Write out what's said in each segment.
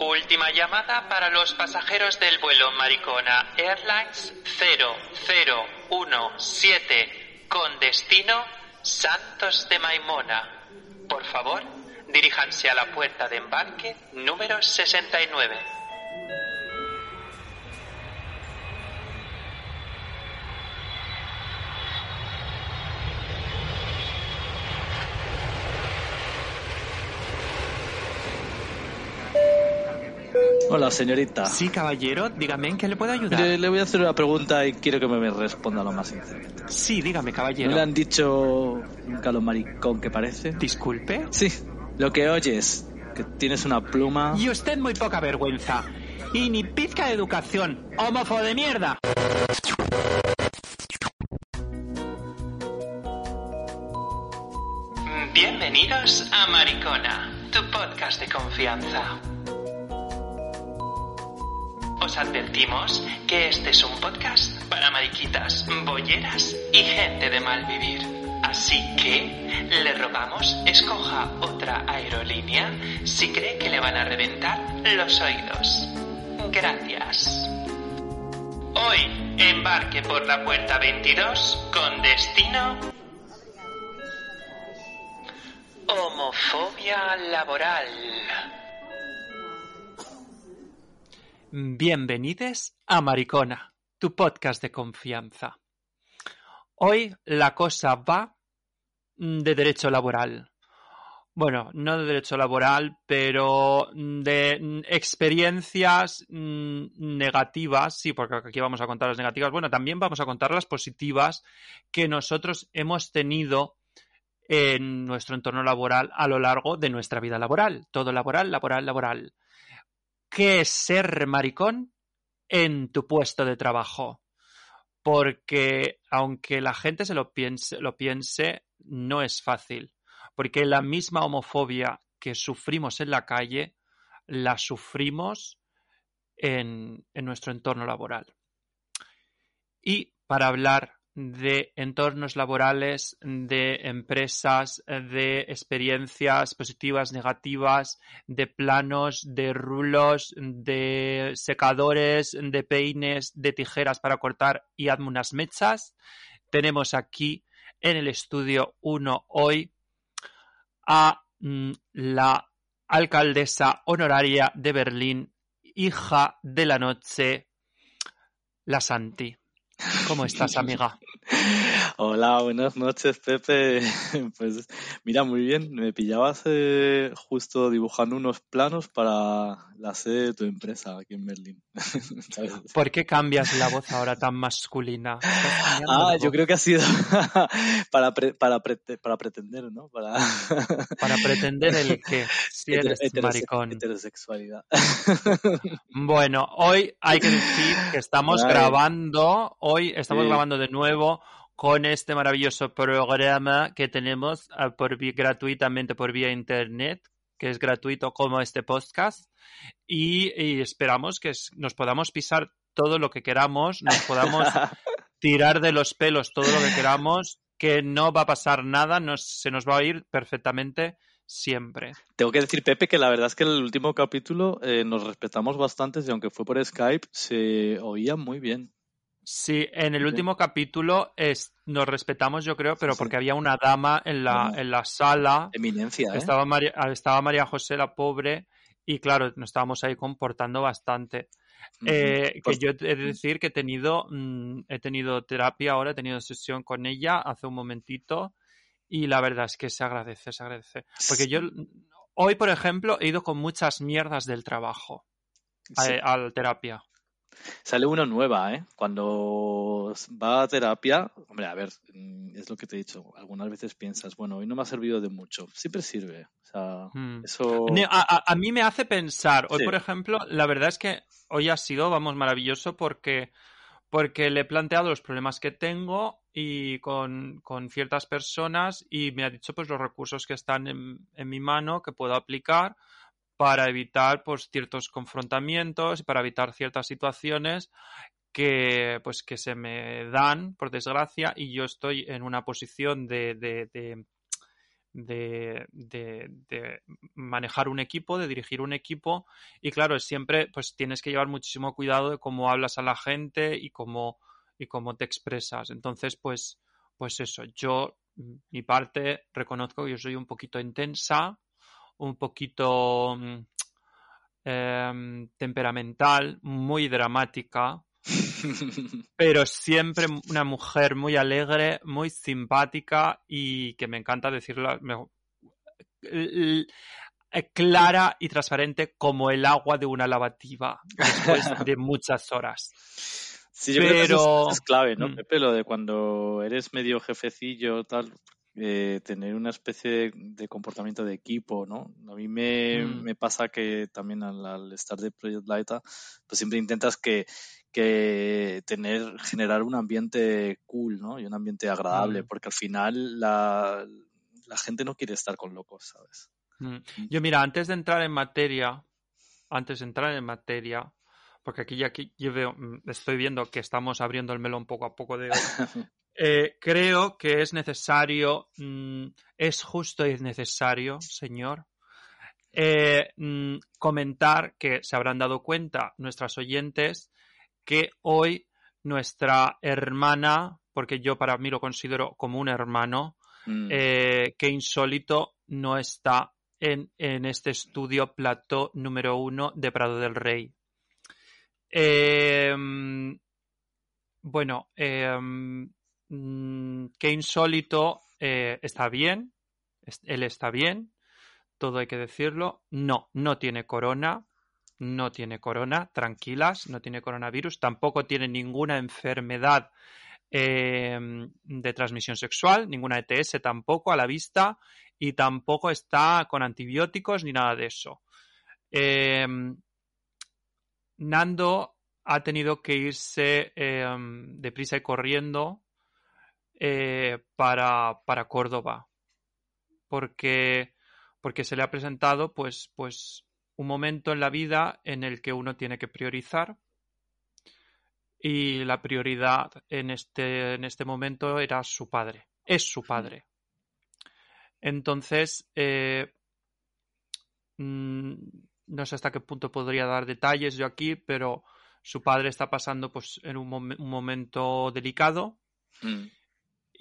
Última llamada para los pasajeros del vuelo Maricona Airlines 0017 con destino Santos de Maimona. Por favor, diríjanse a la puerta de embarque número 69. Hola, señorita. Sí, caballero, dígame en qué le puedo ayudar. Le, le voy a hacer una pregunta y quiero que me responda lo más sincero. Sí, dígame, ¿No caballero. le han dicho nunca lo maricón que parece? Disculpe. Sí, lo que oyes, que tienes una pluma... Y usted muy poca vergüenza. Y ni pizca de educación. ¡Homofo de mierda! Bienvenidos a Maricona, tu podcast de confianza. Os advertimos que este es un podcast para mariquitas, bolleras y gente de mal vivir. Así que le rogamos escoja otra aerolínea si cree que le van a reventar los oídos. Gracias. Hoy embarque por la puerta 22 con destino homofobia laboral. Bienvenidos a Maricona, tu podcast de confianza. Hoy la cosa va de derecho laboral. Bueno, no de derecho laboral, pero de experiencias mm, negativas, sí, porque aquí vamos a contar las negativas. Bueno, también vamos a contar las positivas que nosotros hemos tenido en nuestro entorno laboral a lo largo de nuestra vida laboral. Todo laboral, laboral, laboral. ¿Qué es ser maricón en tu puesto de trabajo? Porque aunque la gente se lo piense, no es fácil. Porque la misma homofobia que sufrimos en la calle, la sufrimos en nuestro entorno laboral. Y para hablar de entornos laborales, de empresas, de experiencias positivas, negativas, de planos, de rulos, de secadores, de peines, de tijeras para cortar y hazme unas mechas. Tenemos aquí en el estudio 1 hoy a mm, la alcaldesa honoraria de Berlín, hija de la noche, la Santi. ¿Cómo estás, amiga? Hola, buenas noches, Pepe. Pues mira, muy bien. Me pillabas eh, justo dibujando unos planos para la sede de tu empresa aquí en Berlín. ¿Por qué cambias la voz ahora tan masculina? ¿Estás cambiando Ah, yo creo que ha sido para, pre- para, prete- para pretender, ¿no? Para Para pretender el que si eres heterose- maricón. heterosexualidad. Bueno, hoy hay que decir que estamos Ay. grabando, hoy estamos Sí. grabando de nuevo con este maravilloso programa que tenemos ah, por gratuitamente por vía internet, que es gratuito como este podcast, y, y esperamos que nos podamos pisar todo lo que queramos, nos podamos tirar de los pelos todo lo que queramos, que no va a pasar nada, nos- se nos va a ir perfectamente siempre. Tengo que decir, Pepe, que la verdad es que el último capítulo eh, nos respetamos bastante y aunque fue por Skype, se oía muy bien. Sí, en el último capítulo es, nos respetamos, yo creo, pero Sí. porque había una dama en la, en la sala. Eminencia, ¿eh? Estaba María, estaba María José, la pobre, y claro, nos estábamos ahí comportando bastante. Eh, que Pues- yo he de decir que he tenido, mm, he tenido terapia ahora, he tenido sesión con ella hace un momentito, y la verdad es que se agradece, se agradece. Porque yo, hoy, por ejemplo, he ido con muchas mierdas del trabajo a, Sí. a la terapia. Sale una nueva, ¿eh? Cuando va a terapia, hombre, a ver, mm, es lo que te he dicho. Algunas veces piensas, bueno, hoy no me ha servido de mucho. Siempre sirve. O sea, Mm. eso. A, a- a mí me hace pensar, hoy Sí. por ejemplo, la verdad es que hoy ha sido, vamos, maravilloso porque, porque le he planteado los problemas que tengo y con, con ciertas personas y me ha dicho pues los recursos que están en, en mi mano que puedo aplicar para evitar pues ciertos confrontamientos, para evitar ciertas situaciones que pues que se me dan por desgracia y yo estoy en una posición de, de, de, de, manejar un equipo, de dirigir un equipo y claro, siempre pues tienes que llevar muchísimo cuidado de cómo hablas a la gente y cómo, y cómo te expresas. Entonces, pues, pues eso, yo, mi parte, reconozco que yo soy un poquito intensa, un poquito eh, temperamental, muy dramática, pero siempre una mujer muy alegre, muy simpática y que me encanta decirlo clara y transparente como el agua de una lavativa después de muchas horas. Sí, yo creo que eso es, clave, ¿no, mm. Pepe? Lo de cuando eres medio jefecillo, tal, eh, tener una especie de, comportamiento de equipo, ¿no? A mí me, mm. me pasa que también al, estar de Project Laita, pues siempre intentas que, que tener, generar un ambiente cool, ¿no? Y un ambiente agradable, mm. porque al final la, la, gente no quiere estar con locos, ¿sabes? Yo mira, antes de entrar en materia, antes de entrar en materia, porque aquí ya yo veo, mm, estoy viendo que estamos abriendo el melón poco a poco de eh, creo que es necesario, mm, es justo y necesario, señor, eh, mm, comentar que se habrán dado cuenta nuestras oyentes que hoy nuestra hermana, porque yo para mí lo considero como un hermano, eh, que insólito no está en, en, este estudio plató número uno de Prado del Rey. Em, bueno, em, mm, qué insólito eh, está bien, él está bien, todo hay que decirlo. No, no tiene corona, no tiene corona, tranquilas, no tiene coronavirus, tampoco tiene ninguna enfermedad em, de transmisión sexual, ninguna ETS tampoco a la vista y tampoco está con antibióticos ni nada de eso. Nando ha tenido que irse em, deprisa y corriendo eh, para, Córdoba. Porque, se le ha presentado pues, pues un momento en la vida en el que uno tiene que priorizar. Y la prioridad en este, este momento era su padre. Es su padre. Entonces, eh, mm, no sé hasta qué punto podría dar detalles yo aquí, pero su padre está pasando pues en un, momento delicado. Mm.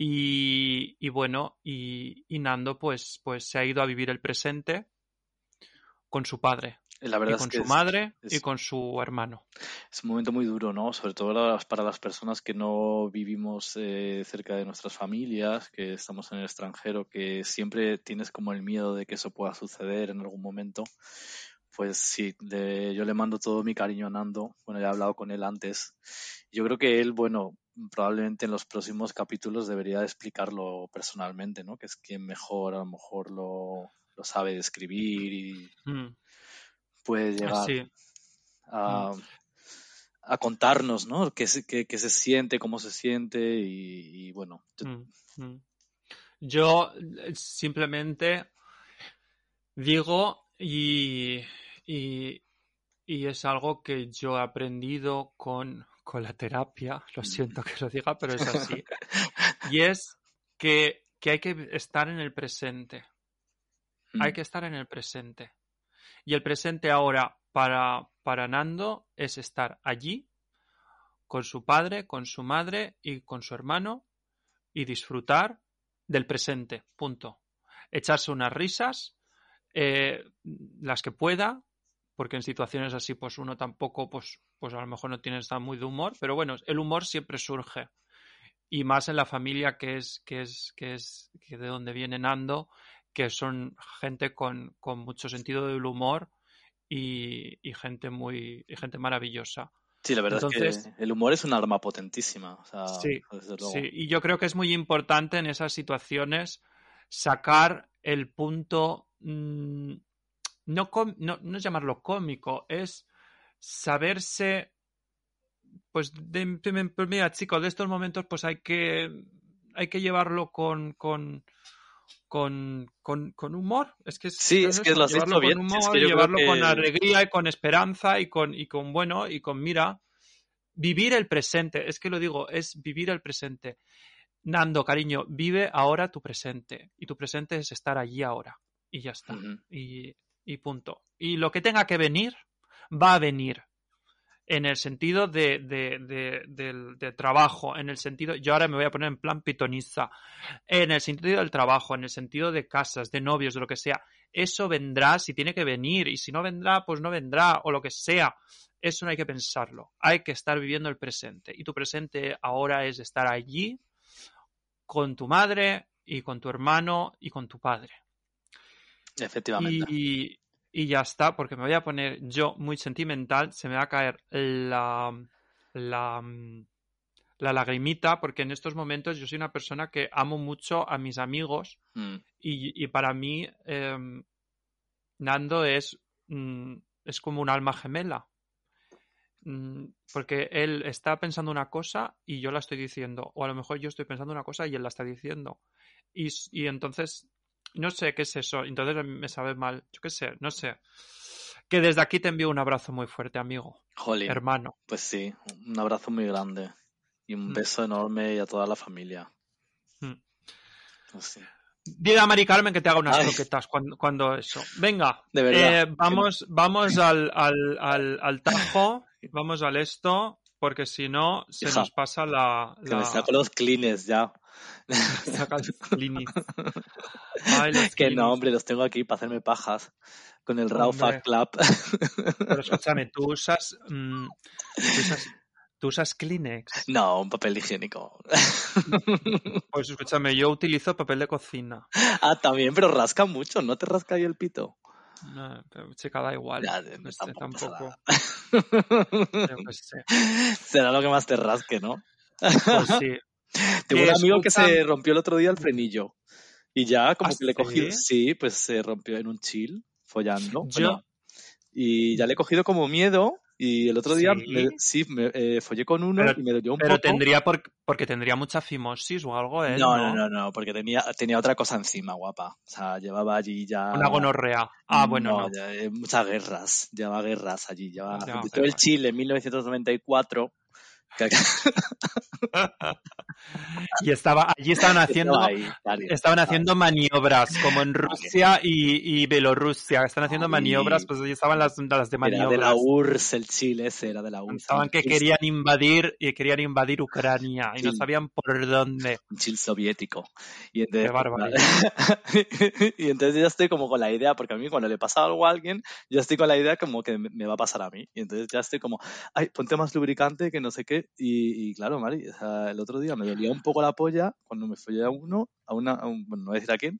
Y, bueno, y, Nando pues, pues se ha ido a vivir el presente con su padre. La verdad y con su madre y con su hermano. Es un momento muy duro, ¿no? Sobre todo para las personas que no vivimos eh, cerca de nuestras familias, que estamos en el extranjero, que siempre tienes como el miedo de que eso pueda suceder en algún momento pues sí, yo le mando todo mi cariño a Nando. Bueno, ya he hablado con él antes. Yo creo que él, bueno, probablemente en los próximos capítulos debería explicarlo personalmente, ¿no? Que es quien mejor a lo mejor lo, sabe describir y mm. puede llegar a, mm. a, contarnos, ¿no? Qué, qué, se siente, cómo se siente y, bueno. Mm, yo eh, simplemente digo y y, es algo que yo he aprendido con, la terapia, lo siento que lo diga, pero es así. Y es que, hay que estar en el presente. Hay que estar en el presente. Y el presente ahora para, para Nando es estar allí con su padre, con su madre y con su hermano y disfrutar del presente. Punto. Echarse unas risas, eh, las que pueda, porque en situaciones así pues uno tampoco pues, pues a lo mejor no tiene está muy de humor, pero bueno, el humor siempre surge y más en la familia que es que es que es que de donde viene Nando, que son gente con, con mucho sentido del humor y, y gente muy y gente maravillosa. Sí, la verdad es que el humor es un arma potentísima. sí, sí, y yo creo que es muy importante en esas situaciones sacar el punto mm, no, no, es llamarlo cómico, es saberse, pues, de, pues mira, chicos, de estos momentos pues hay que, hay que llevarlo con, con, con, con, con humor. Es que es, Sí, es que lo has llevarlo bien. con Es humor, que creo llevarlo con alegría y con esperanza y con, y con bueno y con mira. Vivir el presente, es que lo digo, es vivir el presente. Nando, cariño, vive ahora tu presente. Y tu presente es estar allí ahora. Y ya está. Y, y punto. Y lo que tenga que venir, va a venir. En el sentido de, de, trabajo, en el sentido, yo ahora me voy a poner en plan pitoniza, en el sentido del trabajo, en el sentido de casas, de novios, de lo que sea. Eso vendrá si tiene que venir, y si no vendrá, pues no vendrá, o lo que sea. Eso no hay que pensarlo. Hay que estar viviendo el presente. Y tu presente ahora es estar allí con tu madre y con tu hermano y con tu padre. Efectivamente. Y, y ya está, porque me voy a poner yo muy sentimental, se me va a caer la, la, mm, la lagrimita, porque en estos momentos yo soy una persona que amo mucho a mis amigos Mm. y, y para mí em, Nando es, mm, es como un alma gemela. Mm, Porque él está pensando una cosa y yo la estoy diciendo, o a lo mejor yo estoy pensando una cosa y él la está diciendo. Y entonces, no sé qué es eso, entonces me sabe mal, yo qué sé, no sé. Que desde aquí te envío un abrazo muy fuerte, amigo, Jolín. hermano. Pues sí, un abrazo muy grande. Y un Mm. beso enorme y a toda la familia. Mm. Pues sí. Dile a Mari Carmen que te haga unas Ay. croquetas cuando, cuando eso. Venga, De verdad. eh, vamos, vamos al, al, al, al tajo, vamos al esto, porque si no se Hija, nos pasa la... Que me la- saco los clines ya. Ay, Que no, hombre, los tengo aquí para hacerme pajas. Con el Raw. Fat Club. Pero escúchame, tú usas, mm, tú usas, tú usas Kleenex. no, un papel higiénico. Pues escúchame, yo utilizo papel de cocina. ah, también, pero rasca mucho, ¿no te rasca ahí el pito? No, pero chica, da igual. Ya, qué sé, tampoco tampoco. Será lo que más te rasque, ¿no? Pues sí. Tengo un Que amigo que se rompió el otro día el frenillo. Y ya como ¿Ah, que le he cogido, sí? pues se rompió en un chill, follando. Yo- bueno, y ya le he cogido como miedo. Y el otro día, ¿Sí? me- sí, me, eh, follé con uno Pero- y me dolió un Pero poco. tendría por- porque tendría mucha fimosis o algo, ¿eh? No, no, no, no, porque tenía, tenía otra cosa encima, guapa. O sea, llevaba allí ya... Una gonorrea. Ah, bueno, no. ya, eh, muchas guerras, llevaba guerras allí. Llevaba, Llevaba empezó el. Chile en 1994. Y estaba, allí estaban haciendo, ahí, estaban haciendo maniobras, como en Rusia y, y Bielorrusia. Están haciendo Ay. maniobras, pues allí estaban las, las de Era de la maniobras. URSS el Chile, ese era de la URSS. Pensaban que Chile- querían invadir y querían invadir Ucrania y no sabían por dónde. un chill soviético. Y entonces, Qué barbaridad. y entonces ya estoy como con la idea, porque a mí cuando le pasa algo a alguien, ya estoy con la idea como que me va a pasar a mí. Y entonces ya estoy como, ay, ponte más lubricante que no sé qué. Y, y claro, Mari, o sea, el otro día me dolía un poco la polla cuando me follé a uno, a una, a un- bueno, no voy a decir a quién.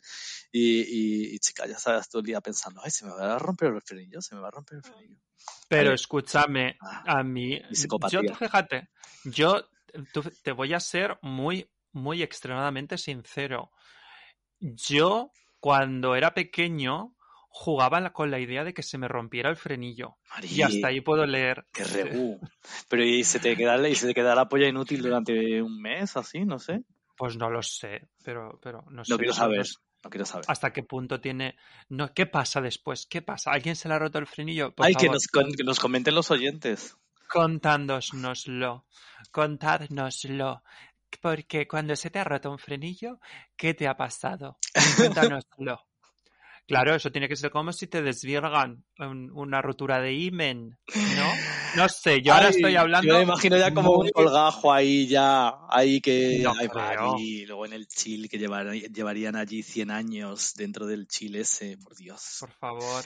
Y, y, y, chica, ya sabes, todo el día pensando, ay, se me va a romper el frenillo, se me va a romper el frenillo. Pero escúchame, Ah, a mí, yo tú fíjate, yo tú- te voy a ser muy, muy extremadamente sincero. Yo, cuando era pequeño, jugaba con la idea de que se me rompiera el frenillo. Y hasta ahí puedo leer. qué rebú. Pero y se te queda, y se te queda la polla inútil durante un mes, así, no sé. Pues no lo sé, pero, pero no sé. No quiero saber, no quiero saber. hasta qué punto tiene. No, ¿qué pasa después? ¿Qué pasa? ¿Alguien se le ha roto el frenillo? Por Ay, que nos, con- que nos comenten los oyentes. contádnoslo. Contádnoslo. Porque cuando se te ha roto un frenillo, ¿qué te ha pasado? Cuéntanoslo. Claro, eso tiene que ser como si te desvirgan un- una rotura de imen, ¿no? No sé, yo ahora estoy hablando. Yo me imagino ya como muy- un colgajo ahí ya, ahí que... No ay, luego en el Chile que llevar- llevarían allí 100 años dentro del Chile ese, por Dios. Por favor.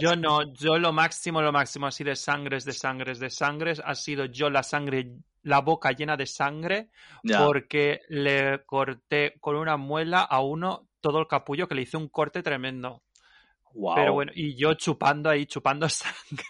Yo no, yo lo máximo, lo máximo así de sangres, de sangres, de sangres, ha sido yo la sangre, la boca llena de sangre, Ya. porque le corté con una muela a uno todo el capullo, que le hice un corte tremendo. Wow. Pero bueno, y yo chupando ahí, chupando sangre.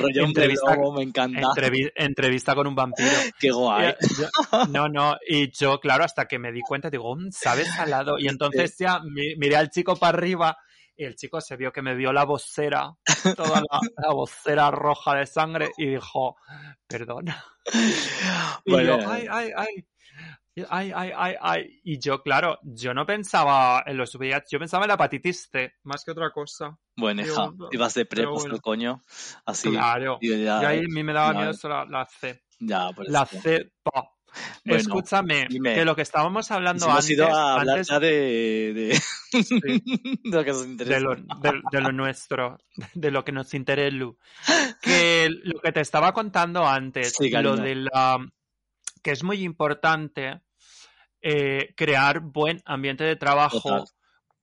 Rollo entrevista- lobo, me encanta. Entrevi- entrevista con un vampiro. Qué guay. Yo- no, no, y yo, claro, hasta que me di cuenta, digo, "Mm, sabe salado. Y entonces ya mi- miré al chico para arriba y el chico se vio que me vio la vocera, toda la, la vocera roja de sangre y dijo, perdona. Y Bueno, yo, ay, ay, ay. Ay, ay, ay, ay. Y yo, claro, yo no pensaba en los VIH, yo pensaba en la hepatitis C, más que otra cosa. Bueno, hija, ibas de bueno. el coño. Así. Claro. Y ya, Y ahí a mí me daba miedo eso, la, la C. ya, por La eso. C. pa. Bueno, Escúchame, dime. que lo que estábamos hablando Si hemos antes, ido a hablar antes ya de, de, sí, de lo que nos interesa. de, lo, de- de lo nuestro, de lo que nos interesa. Que lo que te estaba contando antes, Sí, lo de la que es muy importante eh, crear buen ambiente de trabajo Total.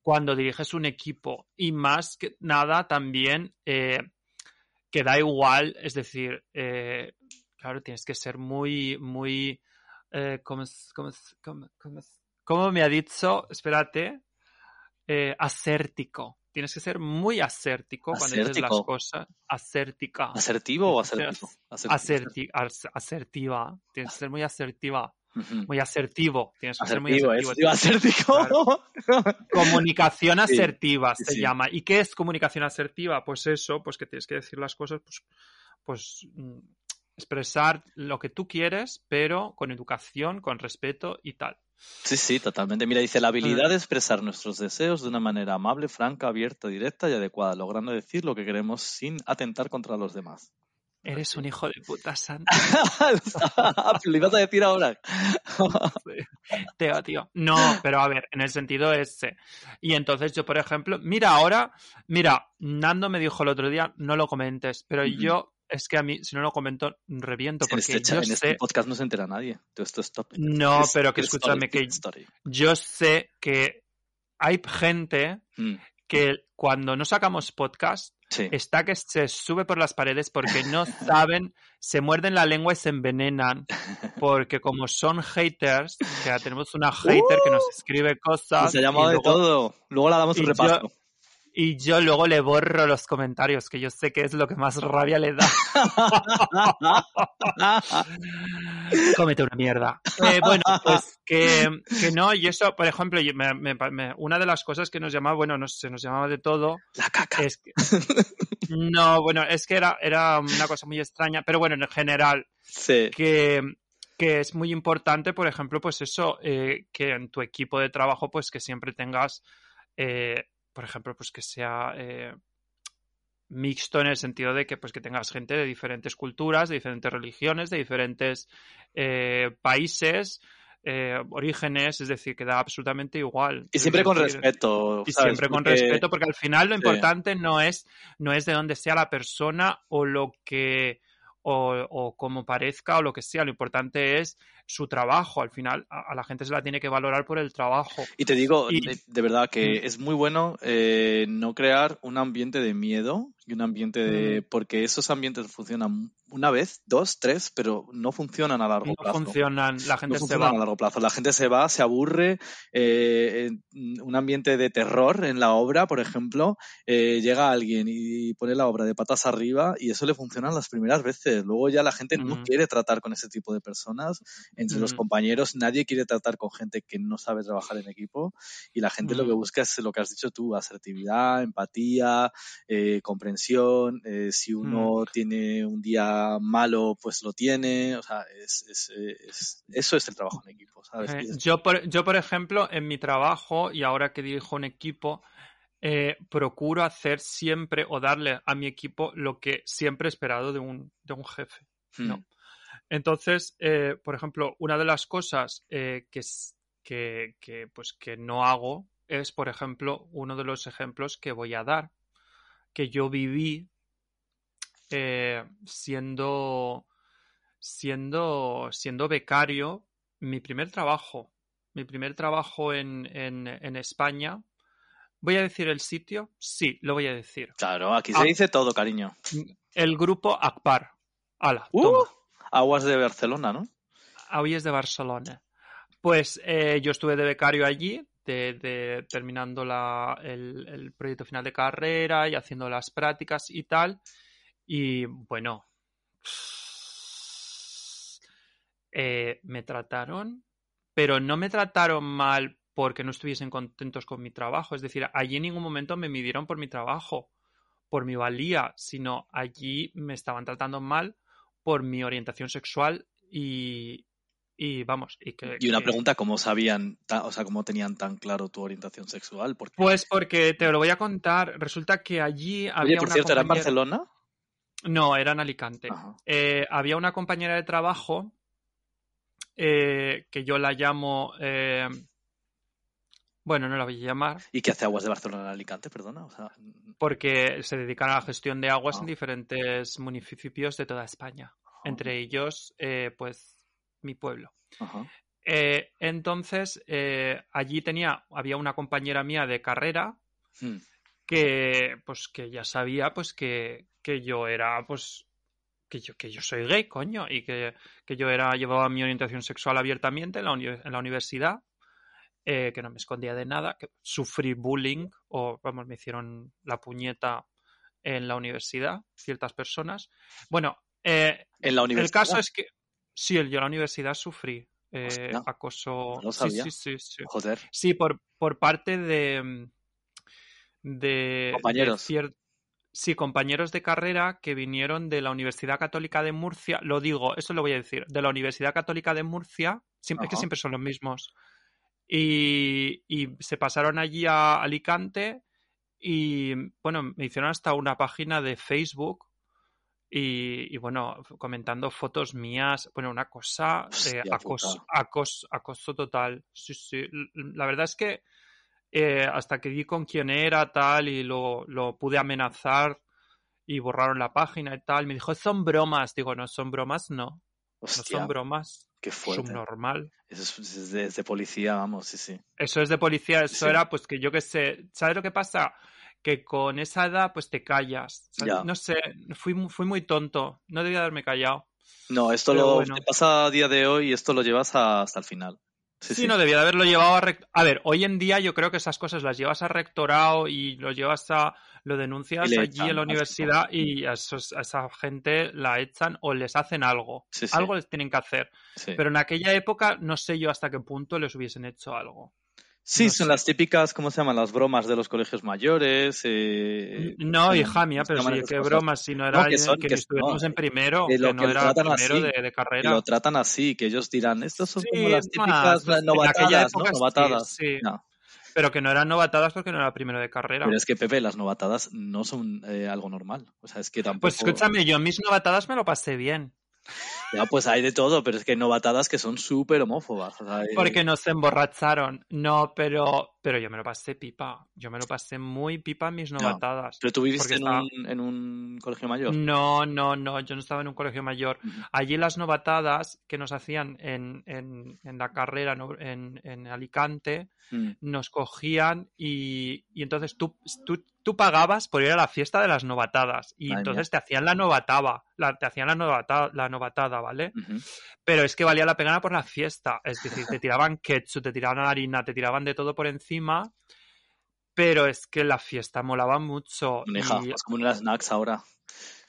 cuando diriges un equipo y más que nada también eh, que da igual, es decir, eh, claro, tienes que ser muy, muy, eh, ¿cómo, cómo cómo- me ha dicho? Espérate, asértico. Tienes que ser muy asértico cuando dices las cosas. Asértica. ¿Asertivo o asertivo? aserti- as- asertiva. Tienes que ser muy asertiva. Muy asertivo. Tienes que ser muy Asertivo. Comunicación asertiva sí, se sí. llama. ¿Y qué es comunicación asertiva? Pues eso, pues que tienes que decir las cosas, pues, pues mm, expresar lo que tú quieres, pero con educación, con respeto y tal. Sí, sí, totalmente. Mira, dice la habilidad de expresar nuestros deseos de una manera amable, franca, abierta, directa y adecuada, logrando decir lo que queremos sin atentar contra los demás. Eres un hijo de puta santa. Lo ibas a decir ahora. Teo, tío. No, pero a ver, en el sentido ese. Y entonces yo, por ejemplo, mira ahora, mira, Nando me dijo el otro día, no lo comentes, pero yo, es que a mí, si no lo comento, reviento, En porque este, yo en este sé, podcast no se entera nadie. Todo esto es top. no, Es- pero que es escúchame, story, que yo sé que hay gente Mm, que cuando no sacamos podcast sí. está que se sube por las paredes porque no saben, se muerden la lengua y se envenenan. Porque como son haters, que ya tenemos una hater que nos escribe cosas. Nos ha y llamado de todo. Luego la damos un yo- repaso. Y yo luego le borro los comentarios, que yo sé que es lo que más rabia le da. Cómete una mierda. Eh, bueno, pues que, que no, y eso, por ejemplo, y me- me- me- una de las cosas que nos llamaba, bueno, no sé, nos llamaba de todo, La caca. es que... No, bueno, es que era, era una cosa muy extraña, pero bueno, en general, Sí. que, que es muy importante, por ejemplo, pues eso, eh, que en tu equipo de trabajo, pues que siempre tengas, eh, por ejemplo, pues que sea eh, mixto en el sentido de que, pues que tengas gente de diferentes culturas, de diferentes religiones, de diferentes eh, países, eh, orígenes, es decir, que da absolutamente igual. Y siempre con respeto. y ¿sabes? siempre con respeto, porque al final lo Sí. importante no es, no es de dónde sea la persona o lo que o, o como parezca o lo que sea. Lo importante es su trabajo. Al final, a, a la gente se la tiene que valorar por el trabajo. Y te digo, Y- de, de verdad, que Mm. es muy bueno eh, no crear un ambiente de miedo y un ambiente de... Mm. Porque esos ambientes funcionan una vez, dos, tres, pero no funcionan a largo No plazo. funcionan, la No gente se funcionan va. a largo plazo. La gente se va, se aburre. eh, un ambiente de terror en la obra, por ejemplo, eh, llega alguien y pone la obra de patas arriba y eso le funciona las primeras veces. Luego ya la gente no quiere tratar con ese tipo de personas. Entre los Mm. compañeros nadie quiere tratar con gente que no sabe trabajar en equipo y la gente lo que Mm. busca es lo que has dicho tú, asertividad, empatía, eh, comprensión. eh, si uno tiene un día malo, pues lo tiene. O sea, es, es- es- eso es el trabajo en equipo, ¿sabes? Eh, yo, por, yo, por ejemplo, en mi trabajo y ahora que dirijo un equipo, eh, procuro hacer siempre o darle a mi equipo lo que siempre he esperado de un, de un jefe. no. Mm, Entonces, eh, por ejemplo, una de las cosas eh, que, que, que, pues, que no hago es, por ejemplo, uno de los ejemplos que voy a dar, que yo viví eh, siendo, siendo, siendo becario, mi primer trabajo, mi primer trabajo en, en, en España. ¿Voy a decir el sitio? Sí, lo voy a decir. Claro, aquí Ah. se dice todo, cariño. El grupo Akbar. Ala, Uh, toma. Aguas de Barcelona, ¿no? Es de Barcelona. Pues eh, yo estuve de becario allí, terminando el proyecto final de carrera y haciendo las prácticas y tal. Y bueno, eh, me trataron, pero no me trataron mal porque no estuviesen contentos con mi trabajo. Es decir, allí en ningún momento me midieron por mi trabajo, por mi valía, sino allí me estaban tratando mal por mi orientación sexual y, y vamos. Y, que, y una que- pregunta, ¿cómo sabían, ta- o sea, cómo tenían tan claro tu orientación sexual? Porque, Pues porque te lo voy a contar. Resulta que allí había oye, por una cierto, ¿era en Barcelona? No, era en Alicante. Eh, había una compañera de trabajo eh, que yo la llamo. eh, bueno, no la voy a llamar ¿Y qué hace Aguas de Barcelona en Alicante? Perdona. O sea, porque se dedican a la gestión de aguas en Ah. diferentes municipios de toda España. Entre ellos, eh, pues, mi pueblo. ajá. Eh, entonces, eh, allí tenía, había una compañera mía de carrera Hmm. que, pues, que ya sabía, pues, que, que yo era, pues, que yo, que yo soy gay, coño, y que, que yo era, llevaba mi orientación sexual abiertamente en la, uni- en la universidad, eh, que no me escondía de nada, que sufrí bullying, o, vamos, me hicieron la puñeta en la universidad, ciertas personas. Bueno, eh, En la el universidad. caso es que, sí, yo en la universidad sufrí eh, Hostia, acoso. no lo sí, sabía. sí, sí, sí. Joder. Sí, por, por parte de. de. de Compañeros. cier- Sí, compañeros de carrera que vinieron de la Universidad Católica de Murcia. Lo digo, eso lo voy a decir. De la Universidad Católica de Murcia. siempre- es que siempre son los mismos. Y, y se pasaron allí a Alicante. Y bueno, me hicieron hasta una página de Facebook. Y, y, bueno, comentando fotos mías. Bueno, una cosa. Hostia eh, acoso, acoso, acoso total. Sí, sí. L- La verdad es que eh, hasta que vi con quién era, tal, y lo, lo pude amenazar y borraron la página y tal. Me dijo, son bromas. Digo, no son bromas, no. No Hostia, son bromas. qué fuerte. Subnormal. Eso es, es de, es de policía, vamos, sí, sí. Eso es de policía, eso Sí. era pues que yo qué sé. ¿Sabes lo que pasa? Que con esa edad pues te callas. No sé, fui, fui muy tonto. No debía haberme callado. No, esto Pero lo bueno. te pasa a día de hoy y esto lo llevas a- hasta el final. Sí, Sí, sí. no debía de haberlo llevado a rec- A ver, hoy en día yo creo que esas cosas las llevas a rectorado y lo llevas a. lo denuncias allí en la universidad y a, esos- a esa gente la echan o les hacen algo. Sí, sí. Algo les tienen que hacer. Sí. Pero en aquella época no sé yo hasta qué punto les hubiesen hecho algo. Sí, no son sé. las típicas, ¿cómo se llaman? Las bromas de los colegios mayores. eh, No, hija mía, ¿cómo se pero sí, qué cosas? broma, si no era que son- que, que estuviéramos no, en primero, que lo- no que era primero así, de, de Que carrera. lo tratan así, que ellos dirán, estos son como las típicas más, en aquella novatadas, ¿no? sí, Novatadas. sí. No, Pero que no eran novatadas porque no era primero de carrera. Pero es que, Pepe, las novatadas no son eh, algo normal. O sea, es que tampoco... Pues escúchame, yo mis novatadas me lo pasé bien. Ya, pues hay de todo, pero es que hay novatadas que son súper homófobas. o sea, hay- Porque nos emborracharon. No, pero, pero yo me lo pasé pipa. Yo me lo pasé muy pipa en mis novatadas. Pero tú viviste en, estaba- un, en un colegio mayor. No, no, no, yo no estaba en un colegio mayor. Allí las novatadas que nos hacían en, en, en la carrera en Alicante, Mm. nos cogían y, y entonces tú, tú, tú pagabas por ir a la fiesta de las novatadas y entonces te hacían la novatada, la, te hacían la, novata, la novatada, ¿vale? Pero es que valía la pena por la fiesta, es decir, te tiraban ketchup, te tiraban harina, te tiraban de todo por encima, pero es que la fiesta molaba mucho. Hija, y- pues como en las snacks ahora.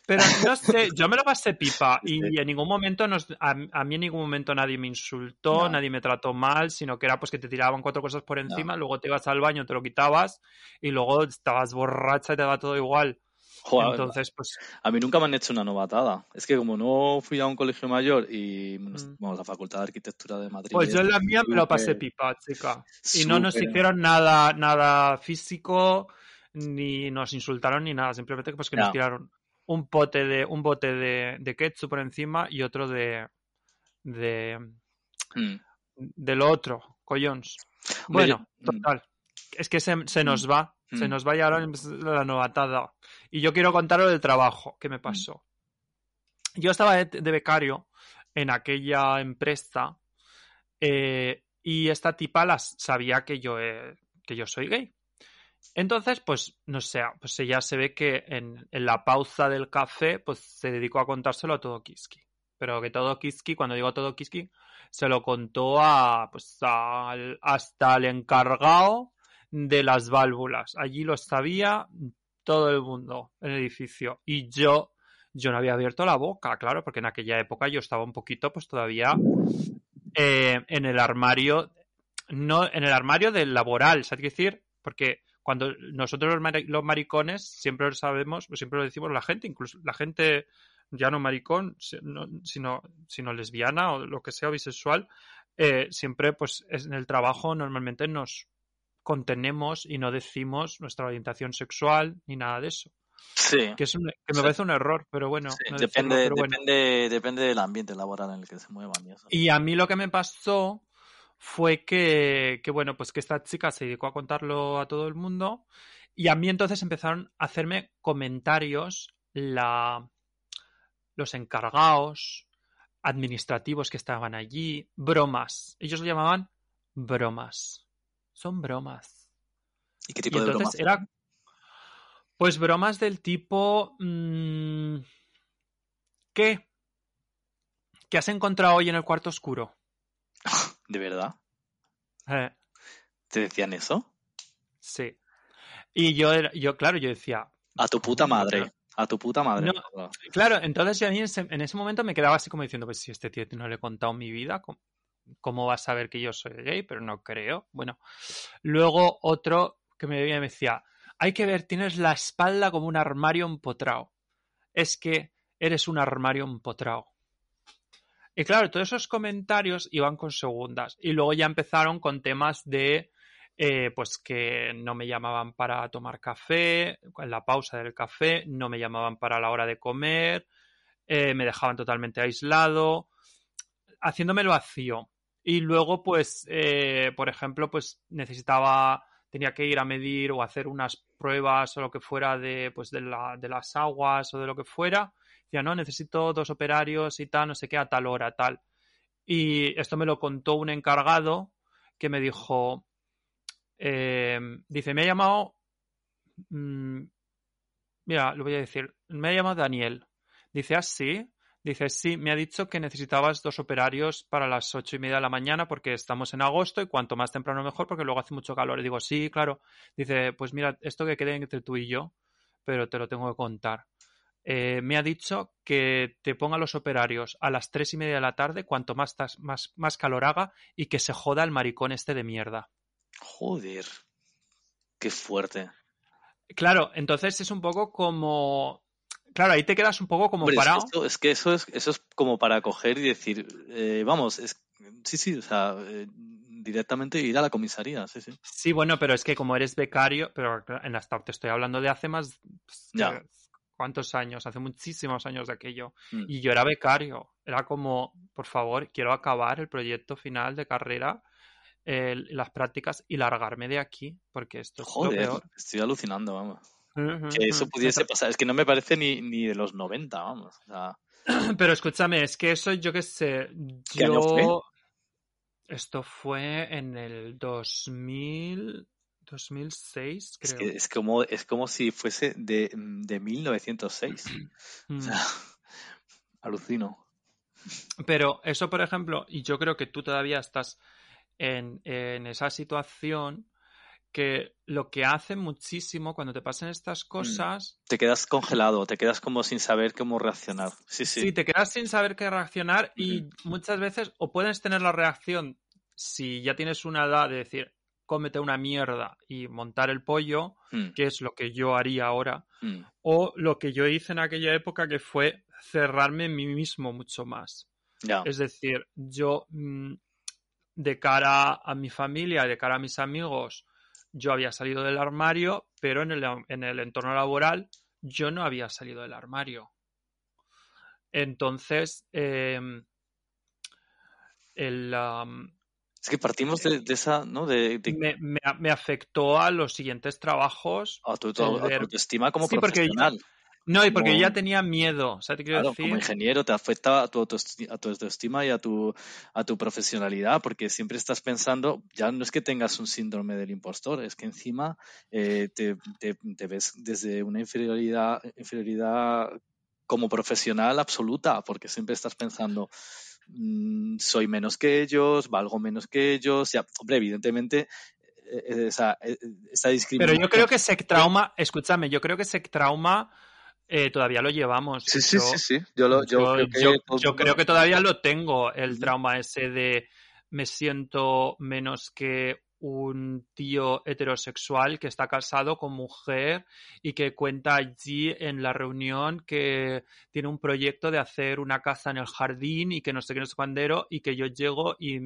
Pero no sé, yo me lo pasé pipa y en ningún momento nos, a, a mí en ningún momento nadie me insultó, No. nadie me trató mal, sino que era pues que te tiraban cuatro cosas por encima, luego te ibas al baño, te lo quitabas y luego estabas borracha y te daba todo igual. Joder, Entonces, pues a mí nunca me han hecho una novatada. Es que como no fui a un colegio mayor y Mm. vamos, la Facultad de Arquitectura de Madrid. Pues yo en la mía me lo pasé pipa, chica. Y no nos hicieron nada, nada físico, ni nos insultaron ni nada. Simplemente pues que nos tiraron un pote de, un bote de, de ketchup por encima y otro de, de Mm. de lo otro, collons. Bueno, yo- mm. total. Es que se, se nos va, se Mm. nos va y ahora la novatada. Y yo quiero contaros del trabajo que me pasó. Yo estaba de, de becario en aquella empresa eh, y esta tipa las, sabía que yo, eh, que yo soy gay. Entonces, pues, no sé, pues ella se ve que en, la pausa del café, pues se dedicó a contárselo a todo Kiski. Pero que todo Kiski, cuando digo todo Kiski, se lo contó a, pues, hasta el encargado de las válvulas. Allí lo sabía todo el mundo en el edificio. Y yo, yo no había abierto la boca, claro, porque en aquella época yo estaba un poquito, pues todavía eh, en el armario, no, en el armario del laboral, ¿sabes qué decir? Porque cuando nosotros los, mari- los maricones siempre lo sabemos, siempre lo decimos la gente, incluso la gente ya no maricón, sino, sino lesbiana o lo que sea, bisexual, eh, siempre pues en el trabajo normalmente nos contenemos y no decimos nuestra orientación sexual ni nada de eso. Sí. Que, es me parece un error, pero bueno. depende, depende, depende del ambiente laboral en el que se muevan. Y, a mí lo que me pasó fue que, que, bueno, pues que esta chica se dedicó a contarlo a todo el mundo y a mí entonces empezaron a hacerme comentarios la, los encargados, administrativos que estaban allí, bromas. Ellos lo llamaban bromas. Son bromas. ¿Y qué tipo de bromas? Era, pues bromas del tipo... Mm, ¿Qué? ¿Qué has encontrado hoy en el cuarto oscuro? ¿De verdad? Eh. ¿Te decían eso? Sí. Y yo, yo, claro, yo decía... A tu puta madre. A tu puta madre. claro, entonces yo a mí en ese, momento me quedaba así como diciendo, pues si este tío no le he contado mi vida, ¿cómo, va a saber que yo soy gay? Pero no creo. Bueno, luego otro que me me decía, hay que ver, tienes la espalda como un armario empotrado. Es que eres un armario empotrado. Y claro, todos esos comentarios iban con segundas. Y luego ya empezaron con temas de eh, pues que no me llamaban para tomar café, en la pausa del café, no me llamaban para la hora de comer, eh, me dejaban totalmente aislado, haciéndome vacío. Y luego, pues, eh, por ejemplo, pues necesitaba, tenía que ir a medir o hacer unas pruebas o lo que fuera de, pues, de, la, de las aguas o de lo que fuera. Decía, no, necesito dos operarios y tal, no sé qué, a tal hora, tal. Y esto me lo contó un encargado que me dijo, eh, dice, me ha llamado... Mm, mira, lo voy a decir. Me ha llamado Daniel. Dice, ah, sí. Dice, sí, me ha dicho que necesitabas dos operarios para las ocho y media de la mañana porque estamos en agosto y cuanto más temprano mejor porque luego hace mucho calor. Y digo, sí, claro. Dice, pues mira, esto que quede entre tú y yo, pero te lo tengo que contar. Eh, me ha dicho que te ponga los operarios a las tres y media de la tarde cuanto más, más, más calor haga y que se joda el maricón este de mierda. Joder, qué fuerte. Claro, entonces es un poco como. Claro, ahí te quedas un poco como parado. Es que, eso, es, eso es como para coger y decir, eh, vamos, es, sí, sí, o sea, eh, directamente ir a la comisaría, sí, sí. Sí, bueno, pero es que como eres becario, pero en la te estoy hablando de hace más. Pues, ya. ¿Cuántos años? Hace muchísimos años de aquello. Mm. Y yo era becario. Era como, por favor, quiero acabar el proyecto final de carrera las prácticas y largarme de aquí, porque esto es Joder, lo peor. Estoy alucinando, vamos. que eso pudiese pasar. Es que no me parece ni, ni de los 90, vamos. Pero escúchame, es que eso yo qué sé. Yo. Esto fue en el 2000. 2006, creo. Es, que es, como, es como si fuese de, de 1906. o sea, alucino. Pero eso, por ejemplo, y yo creo que tú todavía estás en, esa situación que lo que hace muchísimo cuando te pasan estas mm. cosas... Te quedas congelado, te quedas como sin saber cómo reaccionar. Sí, sí. Sí, te quedas sin saber qué reaccionar y muchas veces o puedes tener la reacción si ya tienes una edad de decir, cómete una mierda y montar el pollo, mm. que es lo que yo haría ahora, mm. o lo que yo hice en aquella época que fue cerrarme en mí mismo mucho más. Es decir, yo de cara a mi familia, de cara a mis amigos, yo había salido del armario, pero en el, en el entorno laboral yo no había salido del armario. Entonces, em, el, es que partimos de, esa, ¿no? De, me, afectó a los siguientes trabajos. A tu, autoestima como profesional. No, y porque ya tenía miedo. Como ingeniero te afecta a tu, autoestima y a tu, a tu profesionalidad, porque siempre estás pensando, ya no es que tengas un síndrome del impostor, es que encima eh, te, ves desde una inferioridad, inferioridad como profesional absoluta, porque siempre estás pensando, mm, soy menos que ellos, valgo menos que ellos. Ya, hombre, evidentemente eh, eh, esa, discriminación. Pero yo creo que ese trauma, escúchame, yo creo que ese trauma eh, todavía lo llevamos. Sí, sí, sí, sí. Yo, creo que... todavía lo tengo, el trauma ese de me siento menos que un tío heterosexual que está casado con mujer y que cuenta allí en la reunión que tiene un proyecto de hacer una casa en el jardín y que no sé qué no sé cuándo y que yo llego y,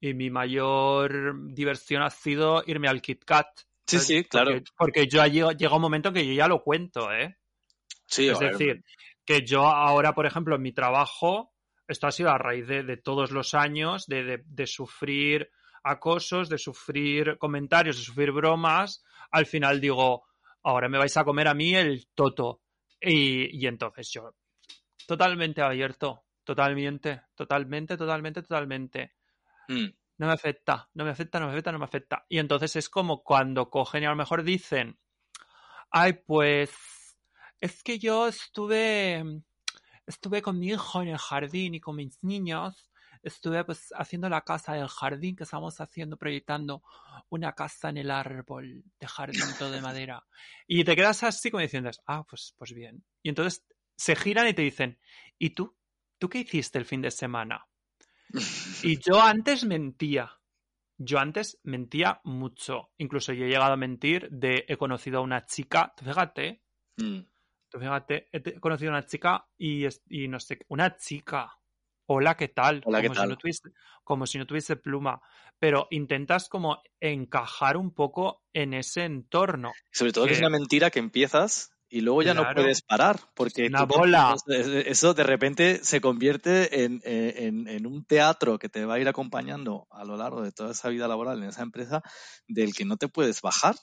y mi mayor diversión ha sido irme al Kit Kat. Sí, sí, claro. Porque, yo llega un momento que yo ya lo cuento, ¿eh? Sí, es decir, que yo ahora, por ejemplo, en mi trabajo, esto ha sido a raíz de, todos los años de, sufrir acosos, de sufrir comentarios, de sufrir bromas. Al final digo, ahora me vais a comer a mí el toto. Y, entonces yo, totalmente abierto, totalmente, totalmente, totalmente, totalmente. Mm. No me afecta, no me afecta, no me afecta, no me afecta. Y entonces es como cuando cogen y a lo mejor dicen, ay, pues es que yo estuve, estuve con mi hijo en el jardín y con mis niños, estuve pues haciendo la casa del jardín que estamos haciendo, proyectando una casa en el árbol de jardín todo de madera. Y te quedas así como diciendo, ah, pues, pues bien. Y entonces se giran y te dicen, ¿y tú? ¿Tú qué hiciste el fin de semana? Y yo antes mentía. Yo antes mentía mucho. Incluso yo he llegado a mentir de he conocido a una chica, fíjate, mm fíjate, he conocido a una chica y, y no sé, una chica. Hola, ¿qué tal? Hola, ¿qué como tal? Si no tuviese, como si no tuviese pluma. Pero intentas como encajar un poco en ese entorno. Sobre todo que, es una mentira que empiezas y luego ya no puedes parar. Porque una bola. eso de repente se convierte en, en, en, un teatro que te va a ir acompañando a lo largo de toda esa vida laboral en esa empresa del que no te puedes bajar.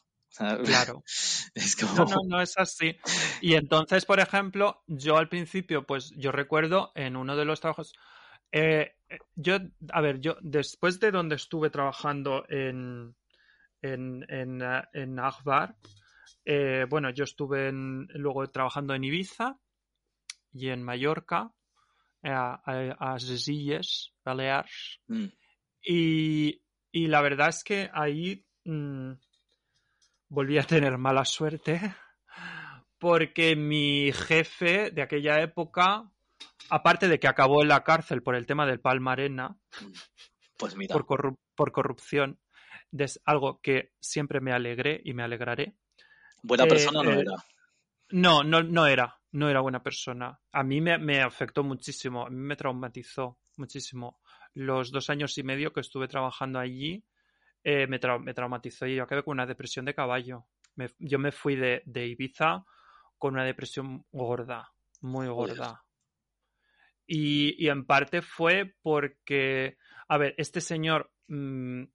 Claro. Es No, no, no es así. Y entonces, por ejemplo, yo al principio, pues yo recuerdo en uno de los trabajos, eh, yo, a ver, yo después de donde estuve trabajando en, en, en, eh, en Akbar, eh, bueno, yo estuve luego trabajando en Ibiza y en Mallorca, a, a, Baleares, mm. y, y, la verdad es que ahí... Mm, volví a tener mala suerte porque mi jefe de aquella época, aparte de que acabó en la cárcel por el tema del Palmarena, pues mira. Por, por corrupción, es algo que siempre me alegré y me alegraré. ¿Buena eh, persona no eh, era? No, no, no era. No era buena persona. A mí me, me afectó muchísimo, a mí me traumatizó muchísimo. Los dos años y medio que estuve trabajando allí, eh, me, traumatizó y yo acabé con una depresión de caballo. yo me fui de, Ibiza con una depresión gorda, muy gorda. Y, en parte fue porque, a ver, este señor, mm,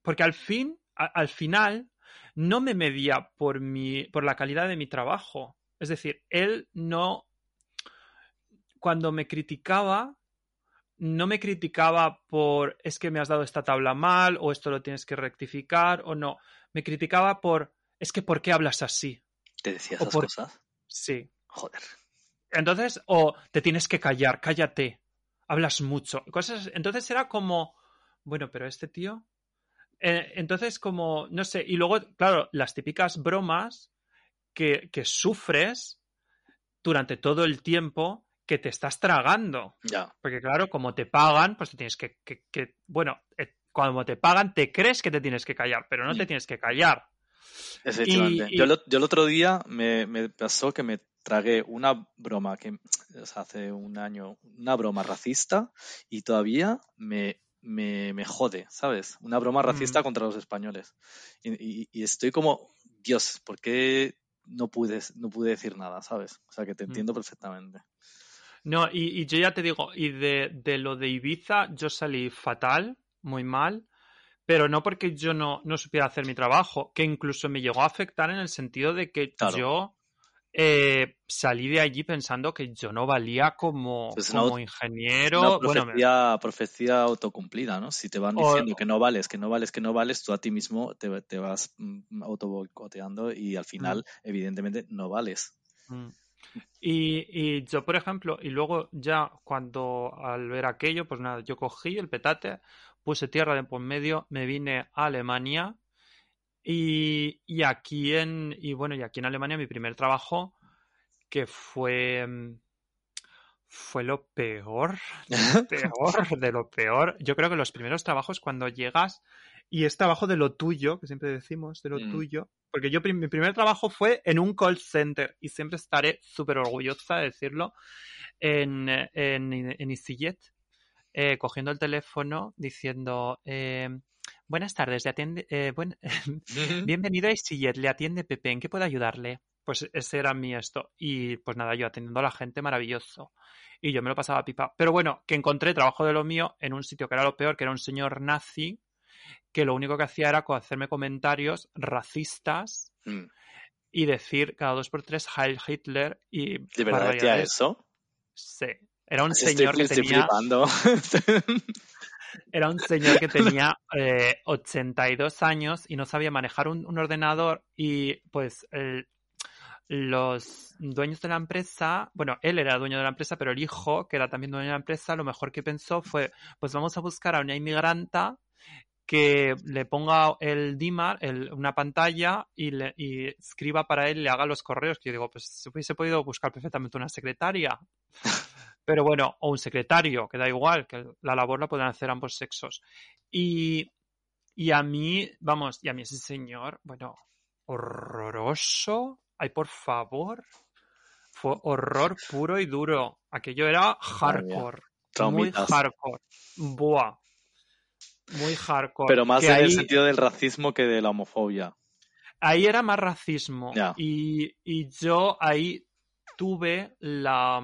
porque al fin, al final, no me medía por, mi, por la calidad de mi trabajo. Es decir, él no, cuando me criticaba, no me criticaba por es que me has dado esta tabla mal o esto lo tienes que rectificar o no. Me criticaba por es que ¿por qué hablas así? ¿Te decía esas cosas? Sí. Joder. Entonces, o te tienes que callar, cállate, hablas mucho. Cosas... Entonces era como, bueno, pero este tío... Eh, entonces, como, no sé, y luego, claro, las típicas bromas que, que sufres durante todo el tiempo que te estás tragando. Ya. Porque claro, como te pagan, pues te tienes que, que, bueno, eh, cuando te pagan te crees que te tienes que callar, pero no te tienes que callar. Efectivamente. Yo, el otro día me, me, pasó que me tragué una broma que hace un año, una broma racista y todavía me, me, me jode, ¿sabes? Una broma racista mm. contra los españoles. Y, y, estoy como, Dios, ¿por qué no pude, no pude decir nada, ¿sabes? O sea que te mm. entiendo perfectamente. No, y, yo ya te digo, y de, de, lo de Ibiza yo salí fatal, muy mal, pero no porque yo no, no supiera hacer mi trabajo, que incluso me llegó a afectar en el sentido de que yo eh, salí de allí pensando que yo no valía como, pues como ingeniero. Una profecía, autocumplida, ¿no? Si te van diciendo que no vales, que no vales, que no vales, tú a ti mismo te, te vas mm, autoboicoteando y al final, mm. evidentemente, no vales. Mm. Y, yo, por ejemplo, y luego ya cuando al ver aquello, pues nada, yo cogí el petate, puse tierra de por medio, me vine a Alemania y, y aquí en, y bueno, y aquí en Alemania mi primer trabajo que fue, fue lo peor, lo peor de lo peor. Yo creo que los primeros trabajos cuando llegas y es trabajo de lo tuyo, que siempre decimos, de lo Mm. tuyo, porque yo mi primer trabajo fue en un call center y siempre estaré súper orgullosa de decirlo en, en, en EasyJet, eh, cogiendo el teléfono diciendo eh, buenas tardes, le atiende, eh, buen- bienvenido a EasyJet, le atiende Pepe, ¿en qué puedo ayudarle? Pues ese era mi esto. Y pues nada, yo atendiendo a la gente, maravilloso. Y yo me lo pasaba pipa. Pero bueno, que encontré trabajo de lo mío en un sitio que era lo peor, que era un señor nazi, que lo único que hacía era hacerme comentarios racistas Mm. y decir cada dos por tres Heil Hitler y ¿De verdad barbaridades. eso? Sí. Era un Así estoy, señor que estoy tenía, flipando. era un señor que tenía eh, 82 años y no sabía manejar un, ordenador y pues los dueños de la empresa, bueno, él era dueño de la empresa, pero el hijo, que era también dueño de la empresa, lo mejor que pensó fue, pues vamos a buscar a una inmigranta que le ponga el DIMAR, el- una pantalla y, le, escriba para él le haga los correos. Que yo digo, pues se hubiese podido buscar perfectamente una secretaria. Pero bueno, o un secretario, que da igual, que la labor la pueden hacer ambos sexos. Y, y a mí, vamos, y a mí ese señor, bueno, horroroso. Ay, por favor. Fue horror puro y duro. Aquello era hardcore. Muy Traumitas. hardcore. Buah. Muy hardcore. Pero más Que en el sentido del racismo que de la homofobia. ahí era más racismo. Ya. Y, y yo ahí tuve la...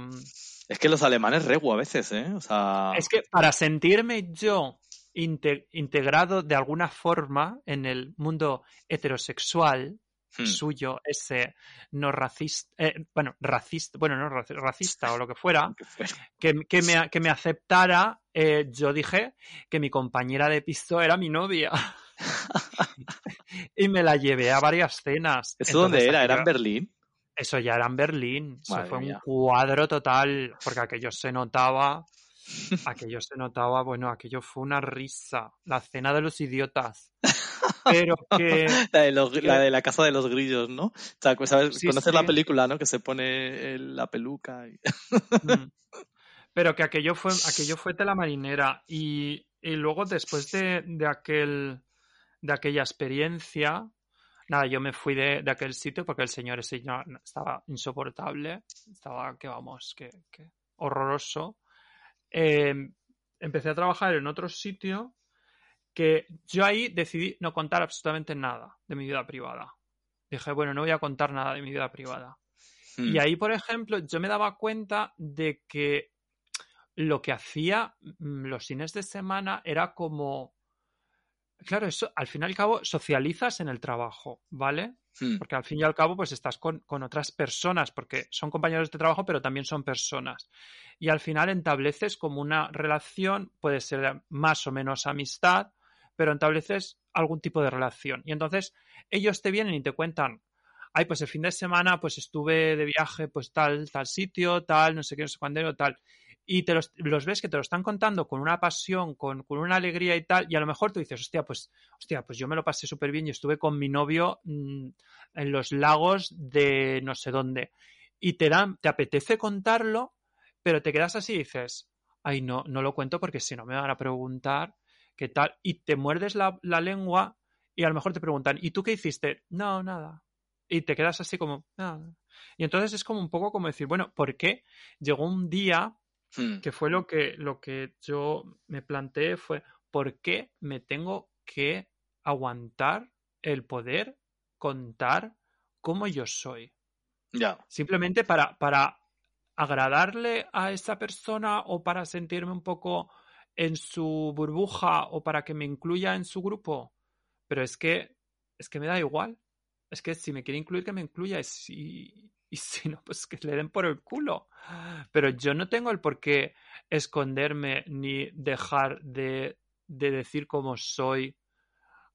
Es que los alemanes regu a veces, ¿eh? O sea, Es que para sentirme yo inte- integrado de alguna forma en el mundo heterosexual hmm, suyo, ese no racista, eh, bueno, racista, bueno, no raci- racista o lo que fuera, que que, me, que me aceptara, eh, yo dije que mi compañera de piso era mi novia. y me la llevé a varias cenas. ¿Eso dónde era? ¿Era en Berlín? Eso ya era en Berlín. Eso fue mía. un cuadro total, porque aquello se notaba, aquello se notaba, bueno, aquello fue una risa. La cena de los idiotas. Pero que... La de, los- que- la de la casa de los grillos, ¿no? O sea, pues, ¿sabes? Sí, conoces la película, ¿no? Que se pone el- la peluca. y- Mm. Pero que aquello fue, aquello fue tela marinera. Y, y luego, después de, de aquel de aquella experiencia, nada, yo me fui de, de aquel sitio porque el señor ese estaba insoportable. Estaba, que vamos, que, que horroroso. Eh, empecé a trabajar en otro sitio que yo ahí decidí no contar absolutamente nada de mi vida privada. Dije, bueno, no voy a contar nada de mi vida privada. Hmm. Y ahí, por ejemplo, yo me daba cuenta de que lo que hacía mm, los fines de semana era como. Claro, eso al fin y al cabo socializas en el trabajo, ¿vale? Hmm. Porque al fin y al cabo, pues estás con, con otras personas, porque son compañeros de trabajo, pero también son personas. Y al final estableces como una relación, puede ser más o menos amistad, pero estableces algún tipo de relación. Y entonces ellos te vienen y te cuentan, ay, pues el fin de semana pues estuve de viaje, pues tal, tal sitio, tal, no sé qué, no sé cuándo, tal. Y te los, los ves que te lo están contando con una pasión, con, con una alegría y tal, y a lo mejor tú dices, hostia, pues, pues yo me lo pasé súper bien y estuve con mi novio mm, en los lagos de no sé dónde. Y te dan, te apetece contarlo, pero te quedas así y dices, ay, no, no lo cuento porque si no me van a preguntar qué tal. Y te muerdes la, la lengua y a lo mejor te preguntan, ¿y tú qué hiciste? No, nada. Y te quedas así como, nada. Y entonces es como un poco como decir, bueno, ¿por qué llegó un día Hmm. que fue lo que, lo que yo me planteé fue, ¿por qué me tengo que aguantar el poder contar cómo yo soy? Ya. Simplemente para, para agradarle a esa persona o para sentirme un poco en su burbuja o para que me incluya en su grupo. Pero es que, es que me da igual. Es que si me quiere incluir, que me incluya. Y si, y si no, pues que le den por el culo. Pero yo no tengo el por qué esconderme ni dejar de, de decir cómo soy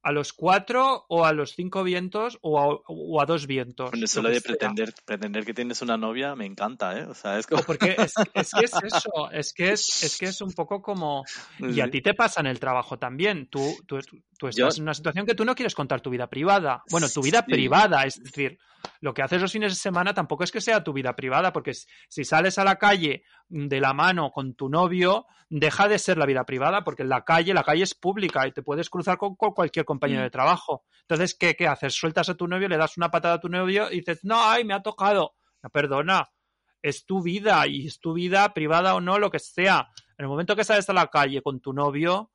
a los cuatro o a los cinco vientos o a, o a dos vientos. Bueno, eso lo de pretender, pretender que tienes una novia me encanta, ¿eh? O sea, es como... Porque es, es que es eso, es que es, es que es un poco como... Y a ti te pasa en el trabajo también. Tú, tú, Tú estás en una situación que tú no quieres contar tu vida privada. Bueno, tu vida privada, es decir, lo que haces los fines de semana tampoco es que sea tu vida privada, porque si sales a la calle de la mano con tu novio, deja de ser la vida privada, porque en la calle, la calle es pública y te puedes cruzar con, cualquier compañero mm. de trabajo. Entonces, ¿qué, ¿qué haces? Sueltas a tu novio, le das una patada a tu novio y dices, no, ay, me ha tocado. No, perdona, es tu vida y es tu vida privada o no, lo que sea. En el momento que sales a la calle con tu novio,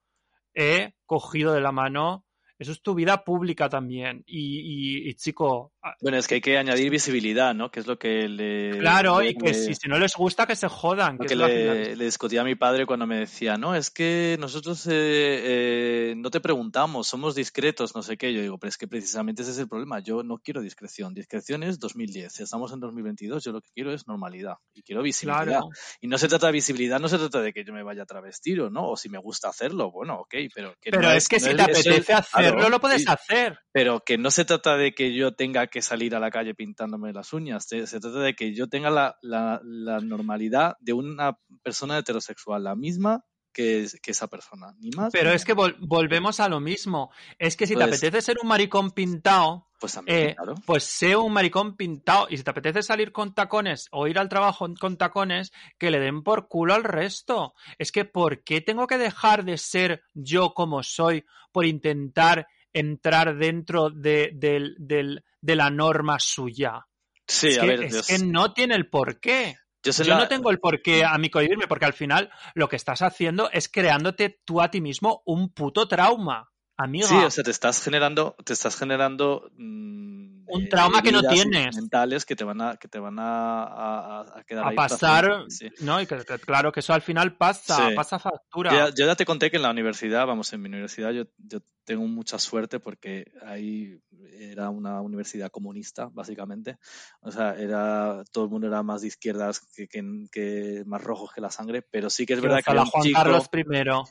he cogido de la mano eso es tu vida pública también. Y, chico. Ah, bueno, es que hay que añadir visibilidad, ¿no? Que es lo que le. Claro, y que si, no les gusta, que se jodan. que, le, discutía a mi padre cuando me decía, no, es que nosotros eh, eh, no te preguntamos, somos discretos, no sé qué. Yo digo, pero es que precisamente ese es el problema. Yo no quiero discreción. Discreción es 2010. Estamos en 2022. Yo lo que quiero es normalidad. Y quiero visibilidad. Y no se trata de visibilidad, no se trata de que yo me vaya a travestir o no. O si me gusta hacerlo, bueno, ok. Pero, pero es, que si te apetece hacer no lo puedes hacer. Pero que no se trata de que yo tenga que salir a la calle pintándome las uñas, se, trata de que yo tenga la, la, normalidad de una persona heterosexual, la misma que, que, esa persona, ni más. Pero es que volvemos a lo mismo. Es que si te apetece ser un maricón pintado, pues, eh, pues sé un maricón pintado. Y si te apetece salir con tacones o ir al trabajo con tacones, que le den por culo al resto. Es que ¿por qué tengo que dejar de ser yo como soy por intentar entrar dentro de, de la norma suya. Sí, es a que, ver, es que no tiene el porqué. Yo, Yo no tengo el porqué a mí cohibirme, porque al final lo que estás haciendo es creándote tú a ti mismo un puto trauma. Amiga. Sí, o sea, te estás generando, te estás generando mm, un trauma que no tienes. Mentales que te van a, que te van a, a, quedar a pasar, ¿no? Y que, claro que eso al final pasa, pasa factura. Yo ya, te conté que en la universidad, vamos, en mi universidad yo, yo tengo mucha suerte porque ahí era una universidad comunista, básicamente. O sea, era todo el mundo era más de izquierdas que, que, más rojos que la sangre, pero sí que es verdad que a la Juan Carlos primero.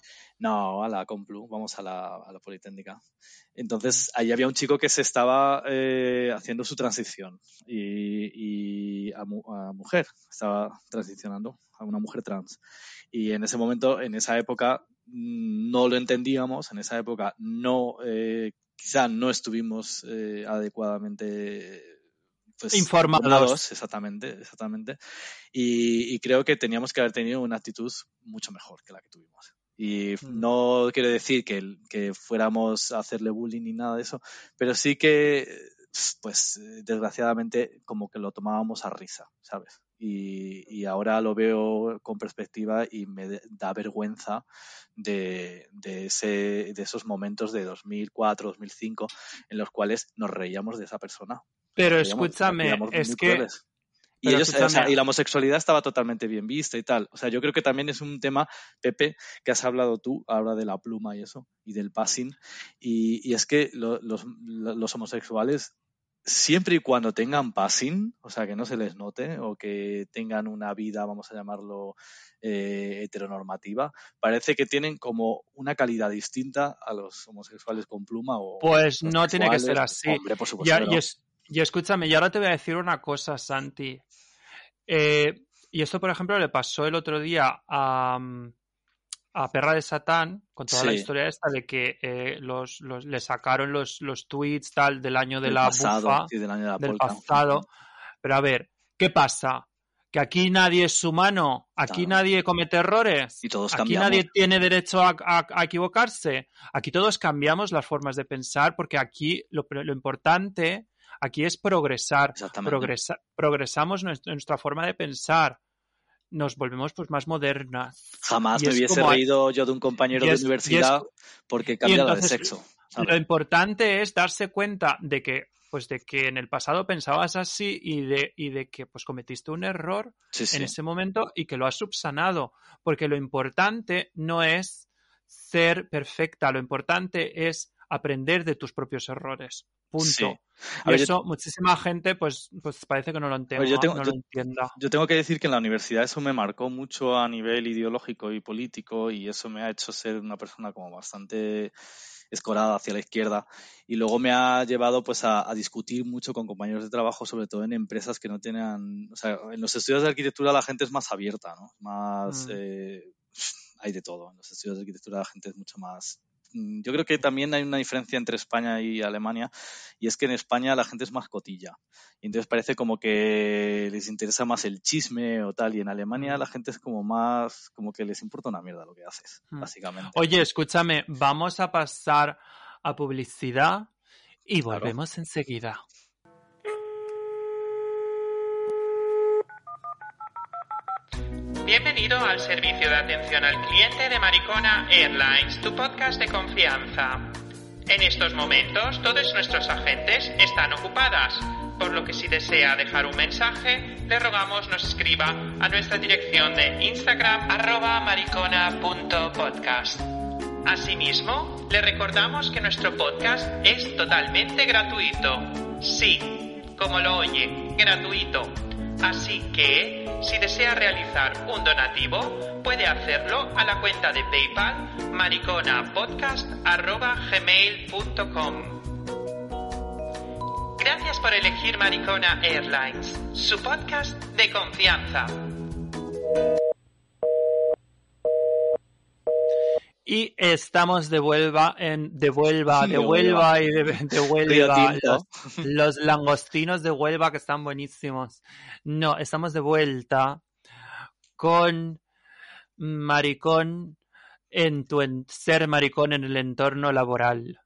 No, a la Complu, vamos a la, a la Politécnica. Entonces, ahí había un chico que se estaba eh, haciendo su transición y, a, mujer, estaba transicionando a una mujer trans. Y en ese momento, en esa época, mm, no lo entendíamos, en esa época no, eh, quizá no estuvimos eh, adecuadamente pues, informados. Exactamente, exactamente. y creo que teníamos que haber tenido una actitud mucho mejor que la que tuvimos. Y mm. no quiere decir que, que fuéramos a hacerle bullying ni nada de eso, pero sí que, pues, desgraciadamente, como que lo tomábamos a risa, ¿sabes? Y, y, ahora lo veo con perspectiva y me da vergüenza de, de, ese, de esos momentos de 2004, 2005 en los cuales nos reíamos de esa persona. Pero escúchame, es que y, ellos, y la homosexualidad estaba totalmente bien vista y tal. O sea, yo creo que también es un tema, Pepe, que has hablado tú, habla de la pluma y eso, y del passing. Y, y es que los, los, homosexuales, siempre y cuando tengan passing, o sea, que no se les note, o que tengan una vida, vamos a llamarlo, eh, heteronormativa, parece que tienen como una calidad distinta a los homosexuales con pluma o... Pues no tiene que ser así. Hombre, por supuesto. Y escúchame, y ahora te voy a decir una cosa, Santi. Eh, y esto, por ejemplo, le pasó el otro día a, mm, a Perra de Satán, con toda la historia esta de que eh, los, los, le sacaron los, los tweets tal del año de la bufa, del, pasado. Pero a ver, ¿qué pasa? Que aquí nadie es humano, aquí nadie comete errores, y todos aquí nadie tiene derecho a, a, equivocarse, aquí todos cambiamos las formas de pensar porque aquí lo, lo importante Aquí es progresar. progresamos nuestra, forma de pensar. Nos volvemos pues más modernas. Jamás me hubiese reído yo de un compañero de universidad porque cambiaba de sexo. Lo importante es darse cuenta de que pues de que en el pasado pensabas así y de, y de que pues cometiste un error en ese momento y que lo has subsanado. Porque lo importante no es ser perfecta, lo importante es aprender de tus propios errores. Punto. y eso, muchísima gente, pues, pues parece que no lo, entiende, yo tengo, entienda. Yo tengo que decir que en la universidad eso me marcó mucho a nivel ideológico y político y eso me ha hecho ser una persona como bastante escorada hacia la izquierda y luego me ha llevado pues a, discutir mucho con compañeros de trabajo sobre todo en empresas que no tienen o sea en los estudios de arquitectura la gente es más abierta no más mm. eh, hay de todo en los estudios de arquitectura la gente es mucho más yo creo que también hay una diferencia entre España y Alemania, y es que en España la gente es más cotilla. Y entonces parece como que les interesa más el chisme o tal, y en Alemania la gente es como más, como que les importa una mierda lo que haces, Mm. básicamente. Oye, escúchame, vamos a pasar a publicidad y Claro. volvemos enseguida. Bienvenido al servicio de atención al cliente de Maricona Airlines, tu podcast de confianza. En estos momentos, todos nuestros agentes están ocupadas, por lo que si desea dejar un mensaje, le rogamos nos escriba a nuestra dirección de Instagram arroba maricona.podcast. Asimismo, le recordamos que nuestro podcast es totalmente gratuito. Sí, como lo oye, gratuito. Así que, si desea realizar un donativo, puede hacerlo a la cuenta de PayPal mariconapodcast.gmail.com. Gracias por elegir Maricona Airlines, su podcast de confianza. Y estamos de vuelva en de Huelva, de Huelva y de, de Huelva. Los, los langostinos de Huelva que están buenísimos. No, estamos de vuelta con maricón en tu en- ser maricón en el entorno laboral.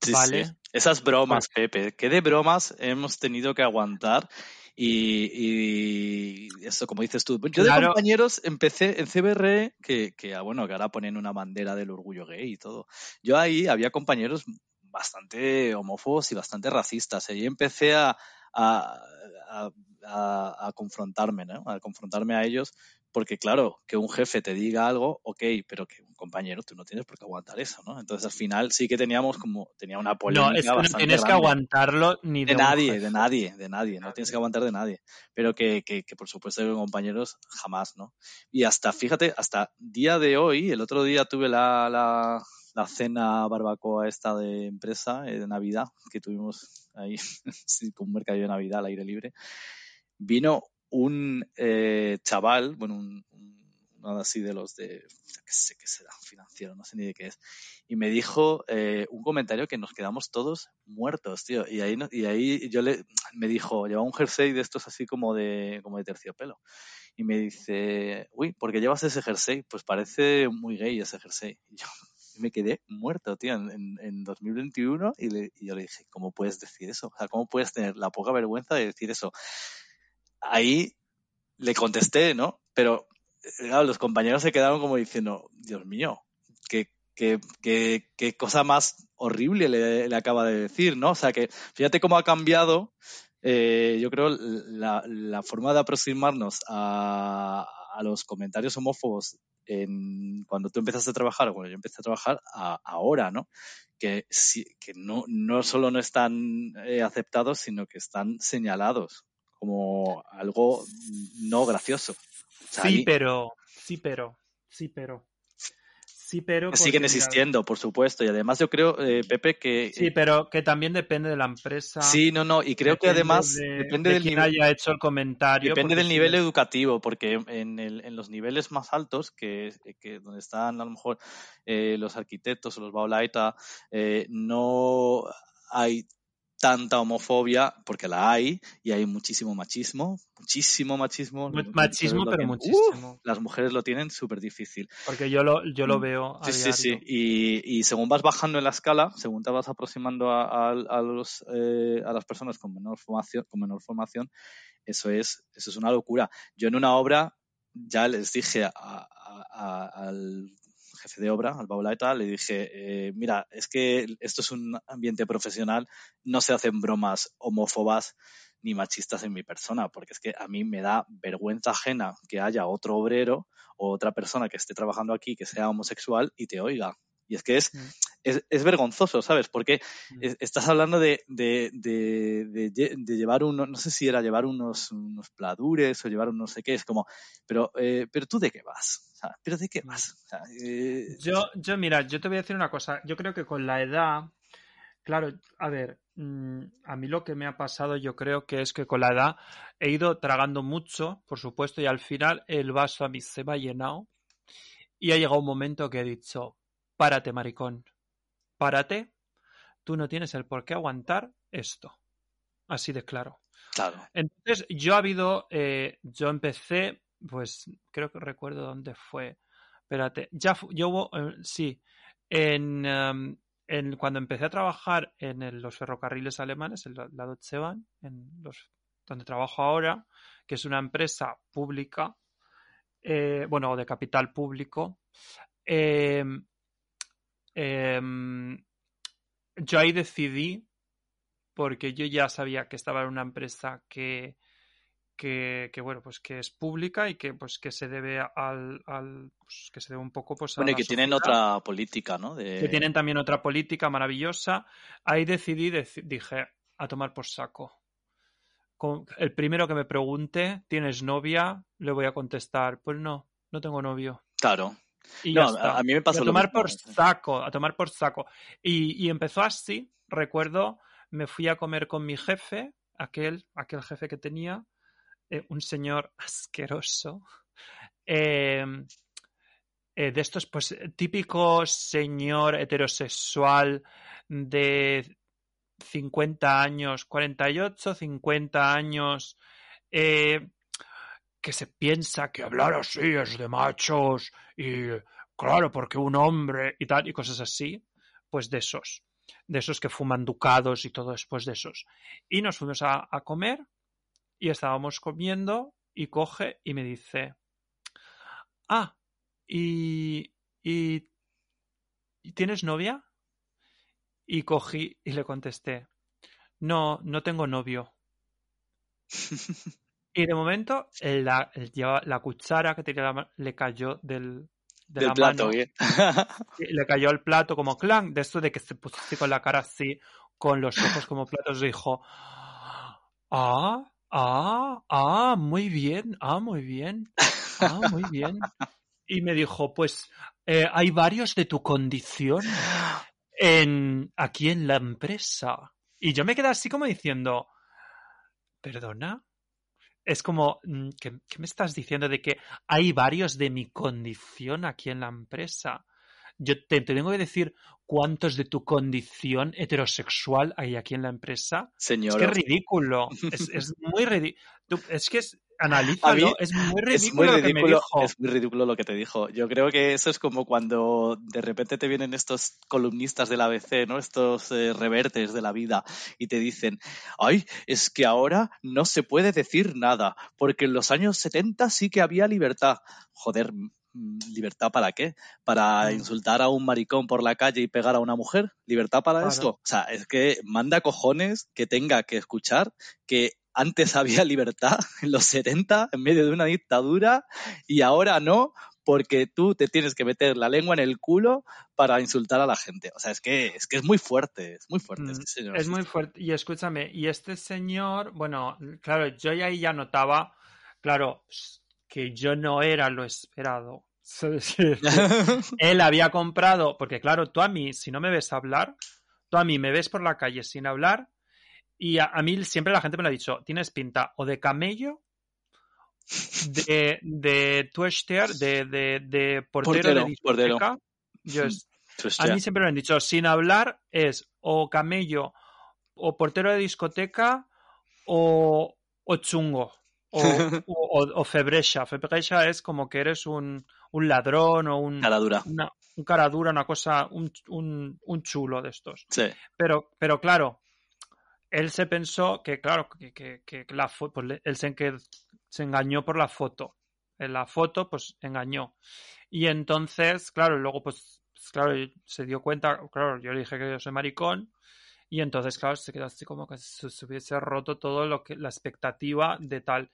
Sí, ¿Vale? sí. Esas bromas, Pepe. ¿Qué de bromas hemos tenido que aguantar? Y, y eso, como dices tú. Yo de compañeros empecé en CBR, que, que, ah, bueno, que ahora ponen una bandera del orgullo gay y todo. Yo ahí había compañeros bastante homófobos y bastante racistas. Y ahí empecé a, a, a- a- a confrontarme, ¿no? A confrontarme a ellos. Porque claro, que un jefe te diga algo, ok, pero que un compañero, tú no tienes por qué aguantar eso, ¿no? Entonces al final sí que teníamos como, tenía una polémica No, es que no tienes que aguantarlo ni de, nadie, de nadie, de nadie. No tienes que aguantar de nadie. Pero que, que, que por supuesto que compañeros jamás, ¿no? Y hasta, fíjate, hasta día de hoy, el otro día tuve la, la, la cena barbacoa esta de empresa eh, de Navidad que tuvimos ahí sí, con un mercadillo de Navidad al aire libre. Vino un eh, chaval, bueno, un, un- uno así de los de, qué sé qué será, financiero, no sé ni de qué es, y me dijo eh, un comentario que nos quedamos todos muertos, tío. Y ahí, y ahí yo le, me dijo, llevaba un jersey de estos así como de, como de terciopelo. Y me dice, uy, ¿por qué llevas ese jersey? Pues parece muy gay ese jersey. Y yo me quedé muerto, tío, en, en- en 2021. Y, le- y yo le dije, ¿cómo puedes decir eso? O sea, ¿cómo puedes tener la poca vergüenza de decir eso? Ahí le contesté, ¿no? Pero eh, los compañeros se quedaron como diciendo, Dios mío, qué, cosa más horrible le, acaba de decir, ¿no? O sea que fíjate cómo ha cambiado, eh, yo creo, la, forma de aproximarnos a, los comentarios homófobos en, cuando tú empezaste a trabajar cuando yo empecé a trabajar ahora, ¿no? Que, sí, que no, no solo no están eh, aceptados, sino que están señalados como algo no gracioso. O sea, Sí, pero, sí, pero, sí, pero, sí, pero. siguen mira, existiendo, por supuesto. Y además yo creo, eh, Pepe, que... Sí, pero que también depende de la empresa. Sí, no, no. Y creo que además de, depende de del quién nivel... haya hecho el comentario. Depende del nivel es- educativo, porque en, el- en los niveles más altos, que, que donde están a lo mejor eh, los arquitectos o los baulaita, eh, no hay tanta homofobia, porque la hay, y hay muchísimo machismo, muchísimo machismo. Machismo, pero tienen- muchísimo. Las mujeres lo tienen súper difícil. Porque yo lo, yo lo Mm. veo a Sí, sí, sí. Y, y según vas bajando en la escala, según te vas aproximando a, a- a los, eh, a las personas con menor formación, con menor formación, eso es, eso es una locura. Yo en una obra ya les dije a- al jefe de obra, al Baulaeta, le dije, eh, mira, es que esto es un ambiente profesional, no se hacen bromas homófobas ni machistas en mi persona, porque es que a mí me da vergüenza ajena que haya otro obrero o otra persona que esté trabajando aquí que sea homosexual y te oiga. Y es que es, Mm. Es, es vergonzoso, ¿sabes? Porque Mm. es- estás hablando de, de, de, de lle- de llevar uno, no sé si era llevar unos, unos pladures o llevar un no sé qué, es como, pero, eh, pero tú de qué vas? O sea, ¿Pero de qué vas? O sea, eh, Yo, yo, mira, yo te voy a decir una cosa. Yo creo que con la edad, claro, a ver, mm, a mí lo que me ha pasado, yo creo que es que con la edad he ido tragando mucho, por supuesto, y al final el vaso a mí se me ha llenado. Y ha llegado un momento que he dicho, párate, maricón. Párate, tú no tienes el por qué aguantar esto. Así de claro. Claro. Entonces, yo ha habido, eh, yo empecé, pues creo que recuerdo dónde fue. Espérate, ya yo hubo, eh, sí, en, em, en, cuando empecé a trabajar en los ferrocarriles alemanes, en la, la Deutsche Bahn, en los, donde trabajo ahora, que es una empresa pública, eh, bueno, de capital público, em, em, yo ahí decidí, porque yo ya sabía que estaba en una empresa que, que, que, bueno pues que es pública y que pues que se debe al, al pues, que se debe un poco pues bueno a y que tienen otra política no de... que tienen también otra política maravillosa. Ahí decidí dije a tomar por saco Con el primero que me pregunte tienes novia le voy a contestar pues no no tengo novio claro y no, a mí me pasó a tomar por saco a tomar por saco. Y, y empezó así recuerdo me fui a comer con mi jefe aquel aquel jefe que tenía eh, un señor asqueroso, eh, eh, de estos, pues, típico señor heterosexual de 50 años, 48, 50 años, eh, que se piensa que hablar así es de machos y claro, porque un hombre y tal, y cosas así, pues de esos, de esos que fuman ducados y todo después de esos. Y nos fuimos a, comer y estábamos comiendo y coge y me dice, ah, ¿y, y, ¿y tienes novia? Y cogí y le contesté, no, no tengo novio. y de momento la, la cuchara que tenía la le cayó del, de Del la plato, le cayó al plato como clan, de esto de que se puso así con la cara así, con los ojos como platos, dijo, ah, ah, ah, muy bien, ah, muy bien, ah, muy bien. Y me dijo, pues eh, hay varios de tu condición en, aquí en la empresa. Y yo me quedé así como diciendo, ¿perdona? Es como, mm, ¿qué, qué me estás diciendo de que hay varios de mi condición aquí en la empresa? Yo te, te tengo que decir cuántos de tu condición heterosexual hay aquí en la empresa. Señor. Es que es ridículo. Es, es muy ridículo. Es que es, analízalo. mí Es muy ridículo, Es muy lo que me ridículo, dijo. es muy ridículo lo que te dijo. Yo creo que eso es como cuando de repente te vienen estos columnistas del ABC, ¿no? Estos eh, revertes de la vida y te dicen, ay, es que ahora no se puede decir nada, porque en los años 70 sí que había libertad. Joder, ¿libertad para qué? ¿Para Mm. insultar a un maricón por la calle y pegar a una mujer? ¿Libertad para esto? O sea, es que manda cojones que tenga que escuchar que antes había libertad en los 70 en medio de una dictadura y ahora no porque tú te tienes que meter la lengua en el culo para insultar a la gente. O sea, es que es, que es muy fuerte, es muy fuerte. Mm, este señor. Es muy fuerte. Y escúchame, y este señor, bueno, claro, yo ya ahí ya notaba, claro, que yo no era lo esperado. Es decir, Él había comprado, porque claro, tú a mí, si no me ves hablar, tú a mí me ves por la calle sin hablar, y a, a mí siempre la gente me lo ha dicho, tienes pinta o de camello, de, de tuester, de, de, de portero, Portero, de discoteca. Yo es- a mí siempre me han dicho, sin hablar es o camello, o portero de discoteca, o, o chungo, o, o, o febrecha. Febrecha es como que eres un, un ladrón o un, Cara dura. una, un cara dura, una cosa, un, un, un chulo de estos. Sí. Pero, pero claro, él se pensó que, claro, que, que, que la foto, pues él se, que se engañó por la foto. En la foto, pues engañó. Y entonces, claro, luego, pues, pues, claro, se dio cuenta, claro, yo le dije que yo soy maricón. Y entonces, claro, se quedó así como que se, se hubiese roto todo lo que, la expectativa de tal.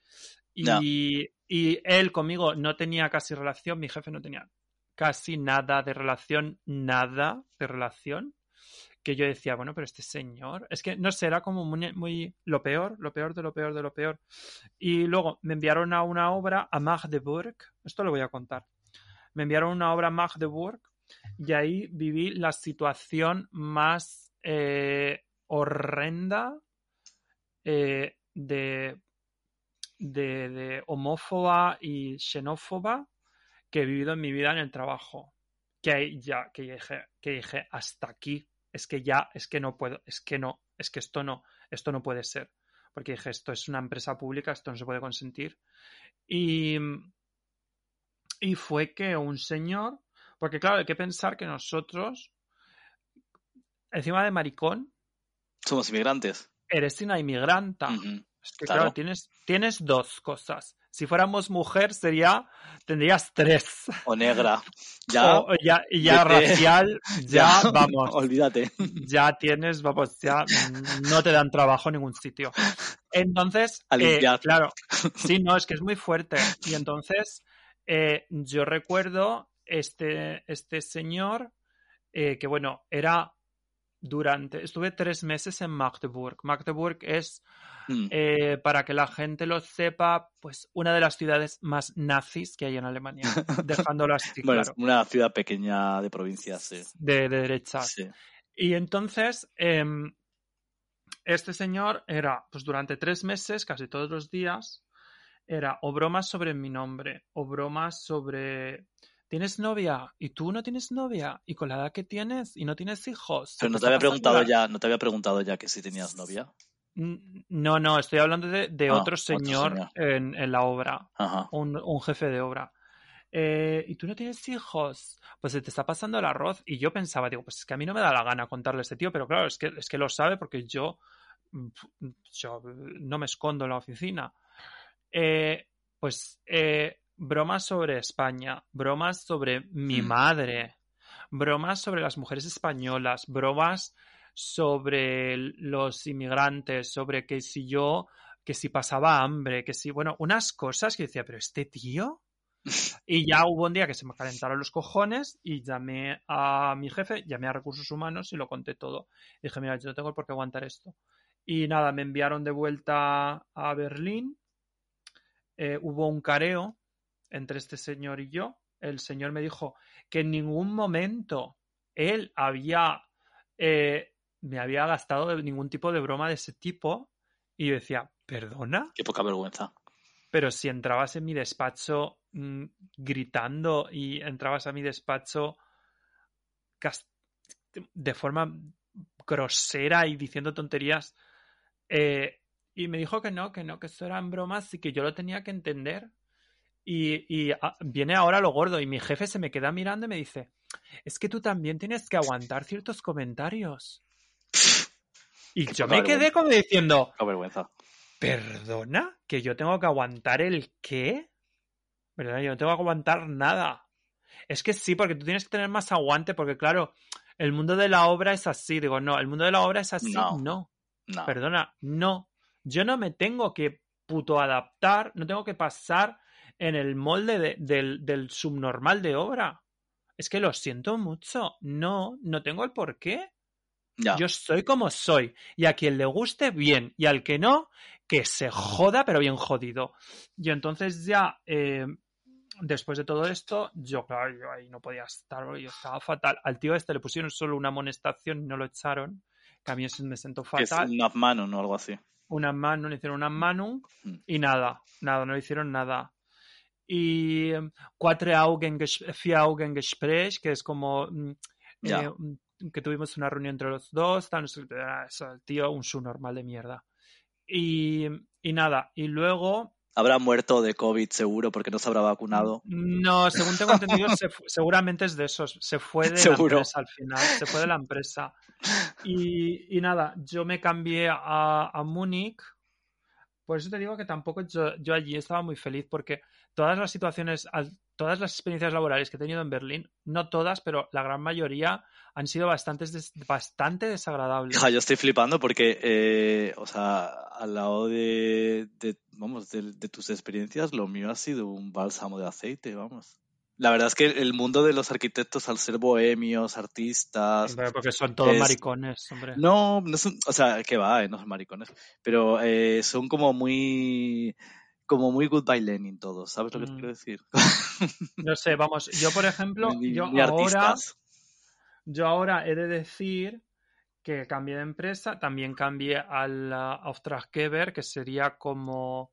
Y, y él conmigo no tenía casi relación, mi jefe no tenía casi nada de relación, nada de relación que yo decía, bueno, pero este señor, es que no sé, era como muy, lo peor, lo peor de lo peor de lo peor. Y luego me enviaron a una obra a Magdeburg, esto lo voy a contar. Me enviaron una obra a Magdeburg y ahí viví la situación más eh, horrenda eh, de, de, homófoba y xenófoba que he vivido en mi vida en el trabajo. Que ya, que dije, que dije, hasta aquí, es que ya, es que no puedo, es que no, es que esto no, esto no puede ser. Porque dije, esto es una empresa pública, esto no se puede consentir. Y, y fue que un señor, porque claro, hay que pensar que nosotros, encima de maricón, Somos inmigrantes. eres una inmigranta. Es que Claro. claro, tienes, tienes dos cosas. Si fuéramos mujer sería, tendrías tres. O negra. Ya. O ya, y ya racial, ya, vamos, Olvídate. ya tienes, vamos, ya no te dan trabajo en ningún sitio. Entonces, A eh, limpiar. claro, sí, no, es que es muy fuerte. Y entonces, eh, yo recuerdo este, este señor eh, que, bueno, era durante, estuve tres meses en Magdeburg. Magdeburg es, Mm. eh, para que la gente lo sepa, pues una de las ciudades más nazis que hay en Alemania, dejándolo así Bueno, claro, una ciudad pequeña de provincia, sí. de, de derecha. Sí. Y entonces, em, este señor era, pues durante tres meses, casi todos los días, era o bromas sobre mi nombre, o bromas sobre, ¿tienes novia? ¿Y tú no tienes novia? ¿Y con la edad que tienes? ¿Y no tienes hijos? Pero ¿Se no te había preguntado ya, no te había preguntado ya que si tenías novia. No, no, estoy hablando de, de Ah, otro otro señor. En, en la obra, Ajá. un, un jefe de obra. Eh, ¿y tú no tienes hijos? Pues se te está pasando el arroz. Y yo pensaba, digo, pues es que a mí no me da la gana contarle a este tío, pero claro, es que, es que lo sabe porque yo, mm, yo no me escondo en la oficina. Eh, pues eh, bromas sobre España, bromas sobre mi Mm. madre, bromas sobre las mujeres españolas, bromas sobre los inmigrantes, sobre que si yo, que si pasaba hambre, que si, bueno, unas cosas que decía, pero este tío. Y ya hubo un día que se me calentaron los cojones y llamé a mi jefe, llamé a recursos humanos y lo conté todo. dije, mira, yo no tengo por qué aguantar esto. Y nada, me enviaron de vuelta a Berlín. Eh, hubo un careo entre este señor y yo. El señor me dijo que en ningún momento él había eh, me había gastado de ningún tipo de broma de ese tipo. Y yo decía, ¿perdona? Qué poca vergüenza. Pero si entrabas en mi despacho mm, gritando y entrabas a mi despacho de forma grosera y diciendo tonterías, eh, y me dijo que no, que no, que eso eran bromas y que yo lo tenía que entender. Y, y, ah, viene ahora lo gordo y mi jefe se me queda mirando y me dice, es que tú también tienes que aguantar ciertos comentarios. Y yo me quedé como diciendo, vergüenza. ¿Perdona? ¿Que yo tengo que aguantar el qué? ¿Verdad? Yo no tengo que aguantar nada. Es que sí, porque tú tienes que tener más aguante, porque claro, el mundo de la obra es así. Digo, no, el mundo de la obra es así. No. No, No. perdona, no. Yo no me tengo que puto adaptar, no tengo que pasar en el molde de- del, del subnormal de obra. Es que lo siento mucho. No, no tengo el por qué. Ya. Yo soy como soy. Y a quien le guste, bien. Y al que no, que se joda, pero bien jodido. Y entonces ya, eh, después de todo esto, yo, claro, yo ahí no podía estar, yo estaba fatal. Al tío este le pusieron solo una amonestación y no lo echaron. Que a mí eso me sentó que es fatal. una mano, ¿no? Algo así. Una mano, le hicieron una manung Mm. y nada, nada, no le hicieron nada. Y eh, cuatro Augen, vier Augen Gespräch, que es como mm, Ya. eh, que tuvimos una reunión entre los dos, eso, el tío, un subnormal de mierda. Y, y nada, y luego, Habrá muerto de COVID seguro porque no se habrá vacunado. no, según tengo entendido, se seguramente es de esos, se fue de Seguro. la empresa al final, se fue de la empresa. Y, y nada, yo me cambié a, a Múnich, por eso te digo que tampoco yo, yo allí estaba muy feliz, porque todas las situaciones, todas las experiencias laborales que he tenido en Berlín, no todas, pero la gran mayoría han sido bastante, des- bastante desagradables. Ja, yo estoy flipando porque, eh, o sea, al lado de, de- vamos, de, de tus experiencias, lo mío ha sido un bálsamo de aceite, vamos. La verdad es que el mundo de los arquitectos, al ser bohemios, artistas, Hombre, Porque son todos es- maricones, hombre. no, no son, o sea, que va, eh, no son maricones, pero eh, son como muy, como muy goodbye Lenin todos, ¿sabes lo que te Mm. quiero decir? No sé, vamos, yo por ejemplo, Muy- yo muy ahora, artistas. yo ahora he de decir que cambié de empresa, también cambié al uh, Auftraggeber, que sería como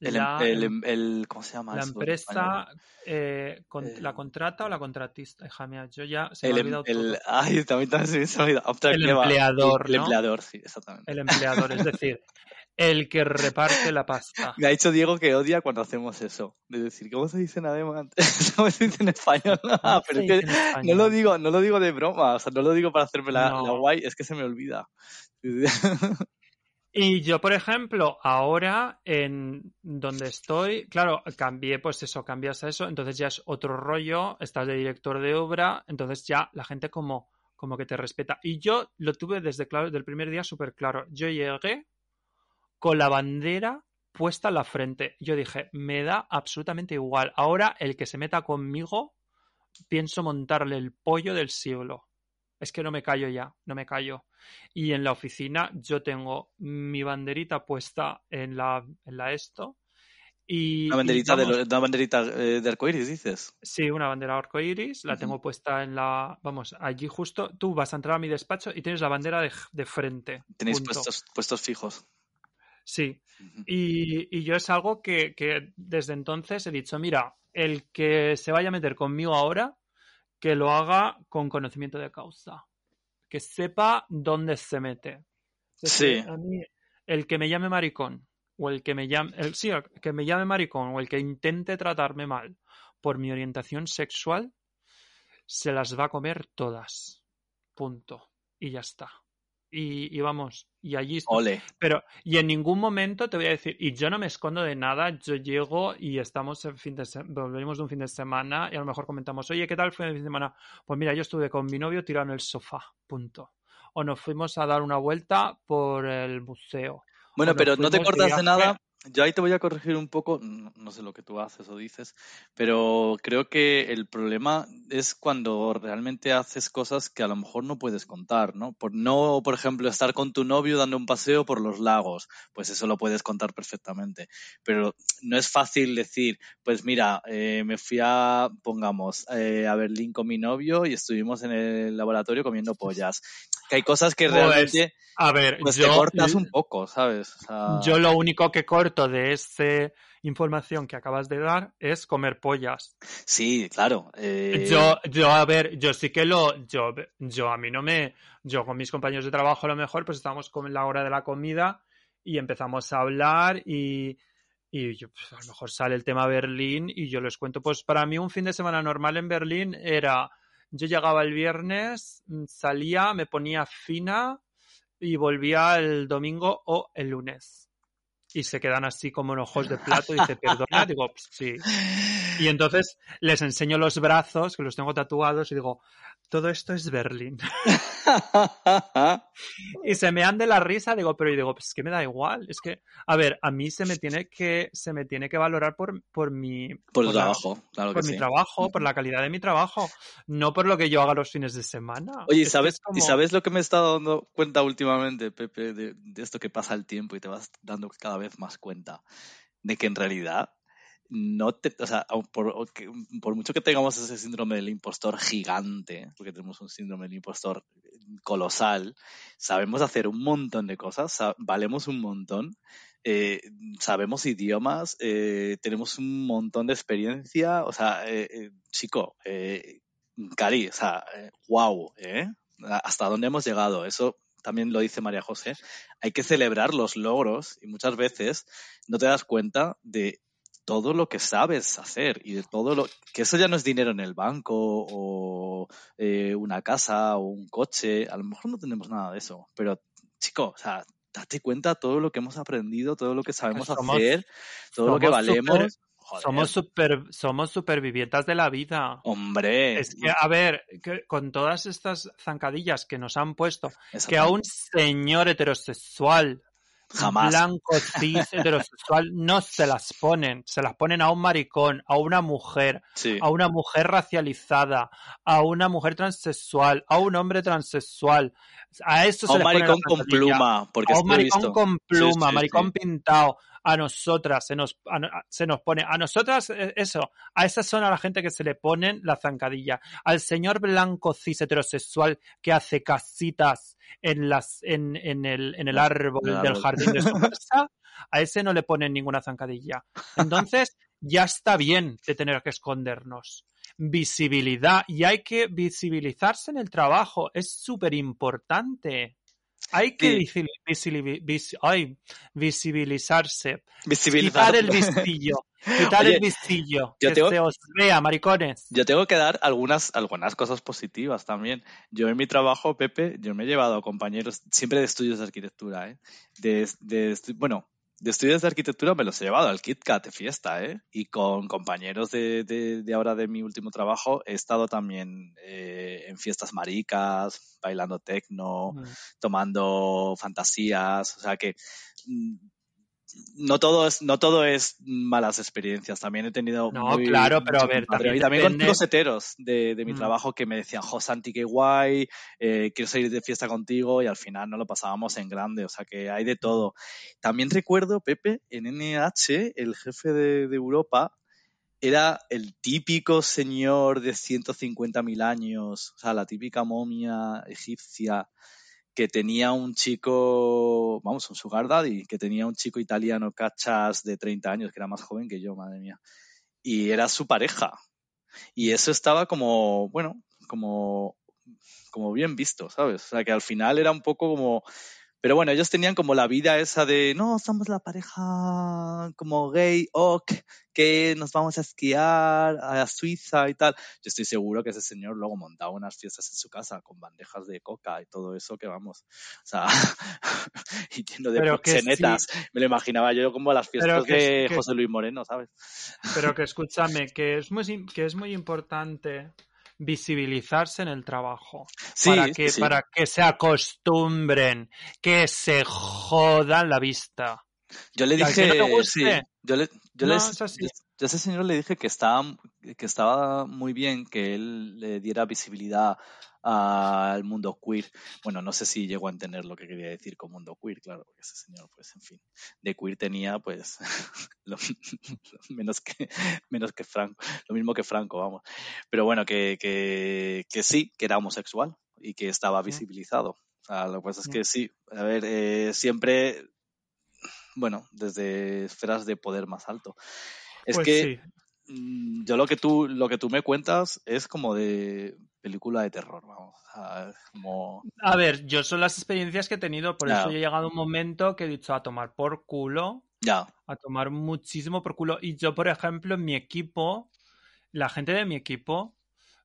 El, la, el, el, el- ¿Cómo se llama la empresa, eh, con- Eh, la contrata o la contratista. Hija mía, yo ya se me El, ha em- olvidado el, todo. ay, también, también se me ha olvidado. El empleador, El ¿no? empleador, sí, exactamente. El empleador, es decir, el que reparte la pasta. Me ha dicho Diego que odia cuando hacemos eso. De decir, ¿cómo se dice en alemán? ¿Cómo se dice en español? Ah, ¿Cómo pero se es que dice en no lo digo, no lo digo de broma, o sea, no lo digo para hacerme la, guay, es que se me olvida. Y yo, por ejemplo, ahora en donde estoy, claro, cambié, pues eso, cambias a eso, entonces ya es otro rollo, estás de director de obra, entonces ya la gente como, como que te respeta. Y yo lo tuve desde claro, del primer día súper claro. Yo llegué con la bandera puesta en la frente. Yo dije, me da absolutamente igual. Ahora el que se meta conmigo, pienso montarle el pollo del siglo. Es que no me callo ya, no me callo. Y en la oficina yo tengo mi banderita puesta en la, en la esto. Y, Una banderita, de, vamos, una banderita eh, de arcoíris, dices. sí, una bandera arcoiris, la Ujú. tengo puesta en la. Vamos, allí justo. Tú vas a entrar a mi despacho y tienes la bandera de, de frente. Tenéis puestos, puestos fijos. Sí. Y, y yo es algo que, que desde entonces he dicho, mira, el que se vaya a meter conmigo ahora, que lo haga con conocimiento de causa. Que sepa dónde se mete. Sí. a mí, el que me llame maricón, o el que me llame, el, sí, el que me llame maricón, o el que intente tratarme mal por mi orientación sexual, se las va a comer todas. Punto. Y ya está. Y, y vamos, y allí. Ole. Pero, y en ningún momento te voy a decir, y yo no me escondo de nada, yo llego y estamos en fin de semana, venimos de un fin de semana y a lo mejor comentamos, oye, ¿qué tal fue el fin de semana? Pues mira, yo estuve con mi novio tirado en el sofá, punto. O nos fuimos a dar una vuelta por el museo. Bueno, pero no te cortas de nada. Yo ahí te voy a corregir un poco, no, no sé lo que tú haces o dices, pero creo que el problema es cuando realmente haces cosas que a lo mejor no puedes contar, ¿no? Por no, por ejemplo, estar con tu novio dando un paseo por los lagos, pues eso lo puedes contar perfectamente. Pero no es fácil decir, pues mira, eh, me fui a, pongamos, eh, a Berlín con mi novio y estuvimos en el laboratorio comiendo pollas. Que hay cosas que Pues, realmente A ver, pues te yo, cortas un poco, ¿sabes? O sea, yo lo único que corto de esa información que acabas de dar es comer pollas. Sí, claro. eh, Yo, yo, a ver, yo sí que lo, yo, yo a mí no me, yo con mis compañeros de trabajo a lo mejor, pues estábamos con la hora de la comida y empezamos a hablar y, y yo, pues, a lo mejor sale el tema Berlín y yo les cuento, pues para mí un fin de semana normal en Berlín era, yo llegaba el viernes, mm, salía, me ponía fina y volvía el domingo o el lunes. Y se quedan así como en ojos de plato y dice, perdona, digo, "Pues sí. Y entonces les enseño los brazos, que los tengo tatuados, y digo, todo esto es Berlín. Y se me ande la risa, digo, pero y digo, pues es que me da igual. Es que, a ver, a mí se me tiene que, se me tiene que valorar por, por mi, por el la- trabajo, claro que por mi sí. trabajo, por la calidad de mi trabajo, no por lo que yo haga los fines de semana. Oye, ¿y Es que sabes, es como- ¿y sabes lo que me he estado dando cuenta últimamente, Pepe, de, de esto que pasa el tiempo y te vas dando cada vez más cuenta de que en realidad no te, o sea, por, mucho que tengamos ese síndrome del impostor gigante, porque tenemos un síndrome del impostor colosal, sabemos hacer un montón de cosas, sa- valemos un montón, eh, sabemos idiomas, eh, tenemos un montón de experiencia, o sea, eh, chico, Cari, o sea, wow. Hasta dónde hemos llegado, eso también lo dice María José, hay que celebrar los logros y muchas veces no te das cuenta de todo lo que sabes hacer y de todo lo que eso ya no es dinero en el banco o eh, una casa o un coche, a lo mejor no tenemos nada de eso, pero chico, o sea, date cuenta todo lo que hemos aprendido, todo lo que sabemos somos- hacer, todo lo que valemos. Joder, Somos, super, somos supervivientas de la vida. hombre, Es que, a ver, que con todas estas zancadillas que nos han puesto, que a un señor heterosexual, Jamás. blanco, cis, heterosexual, no se las ponen. Se las ponen a un maricón, a una mujer, Sí. a una mujer racializada, a una mujer transexual, a un hombre transexual. A eso A se un les maricón con pluma, porque A un maricón visto. con pluma, sí, maricón pintado, a nosotras se nos, se nos pone, a nosotras, eh, eso, a esa son a la gente que se le ponen la zancadilla. Al señor blanco cis heterosexual que hace casitas en, las, en, en, el, en el árbol del jardín de su casa, a ese no le ponen ninguna zancadilla. Entonces, ya está bien de tener que escondernos. Visibilidad, y hay que visibilizarse en el trabajo, es súper importante. Hay que visibilizarse. Quitar el vistillo. Quitar el vistillo. que se os vea, maricones. Yo tengo que dar algunas, algunas cosas positivas también. Yo en mi trabajo, Pepe, yo me he llevado a compañeros siempre de estudios de arquitectura, ¿eh? De, de, bueno, de estudios de arquitectura me los he llevado al KitKat de fiesta, ¿eh? Y con compañeros de, de, ahora de mi último trabajo he estado también eh, en fiestas maricas, bailando tecno, mm. tomando fantasías, o sea que mm, no todo es no todo es malas experiencias. También he tenido no claro pero a ver también, también con los heteros de, de mi mm. trabajo que me decían jo Santi qué guay eh, quiero salir de fiesta contigo y al final no lo pasábamos en grande o sea que hay de todo. También recuerdo Pepe en NH el jefe de, de Europa era el típico señor de 150.000 años o sea la típica momia egipcia que tenía un chico, vamos, un sugar daddy, que tenía un chico italiano cachas de 30 años, que era más joven que yo, madre mía. Y era su pareja. Y eso estaba como, bueno, como, como bien visto, ¿sabes? O sea, que al final era un poco como, pero bueno, ellos tenían como la vida esa de, no, somos la pareja como gay, ok, que nos vamos a esquiar a Suiza y tal. Yo estoy seguro que ese señor luego montaba unas fiestas en su casa con bandejas de coca y todo eso que vamos, o sea, y lleno de proxenetas. Me lo imaginaba yo como las fiestas de José Luis Moreno, ¿sabes? Pero que escúchame, que es muy, que es muy importante visibilizarse en el trabajo. para, que, para que se acostumbren, que se jodan la vista. Yo le dije, yo, le, yo, yo a ese señor le dije que estaba, que estaba muy bien que él le diera visibilidad al mundo queer. Bueno, no sé si llegó a entender lo que quería decir con mundo queer, claro, porque ese señor, pues, en fin, de queer tenía, pues, lo, menos, que, menos que Franco, lo mismo que Franco, vamos. Pero bueno, que, que, que sí, que era homosexual y que estaba visibilizado. O sea, lo que pasa es que sí, a ver, eh, siempre, bueno, desde esferas de poder más alto. Es pues que yo lo que tú lo que tú me cuentas es como de película de terror, vamos. A, como... a ver, yo son las experiencias que he tenido, por eso he llegado a un momento que he dicho a tomar por culo. Ya. A tomar muchísimo por culo. Y yo, por ejemplo, en mi equipo, la gente de mi equipo,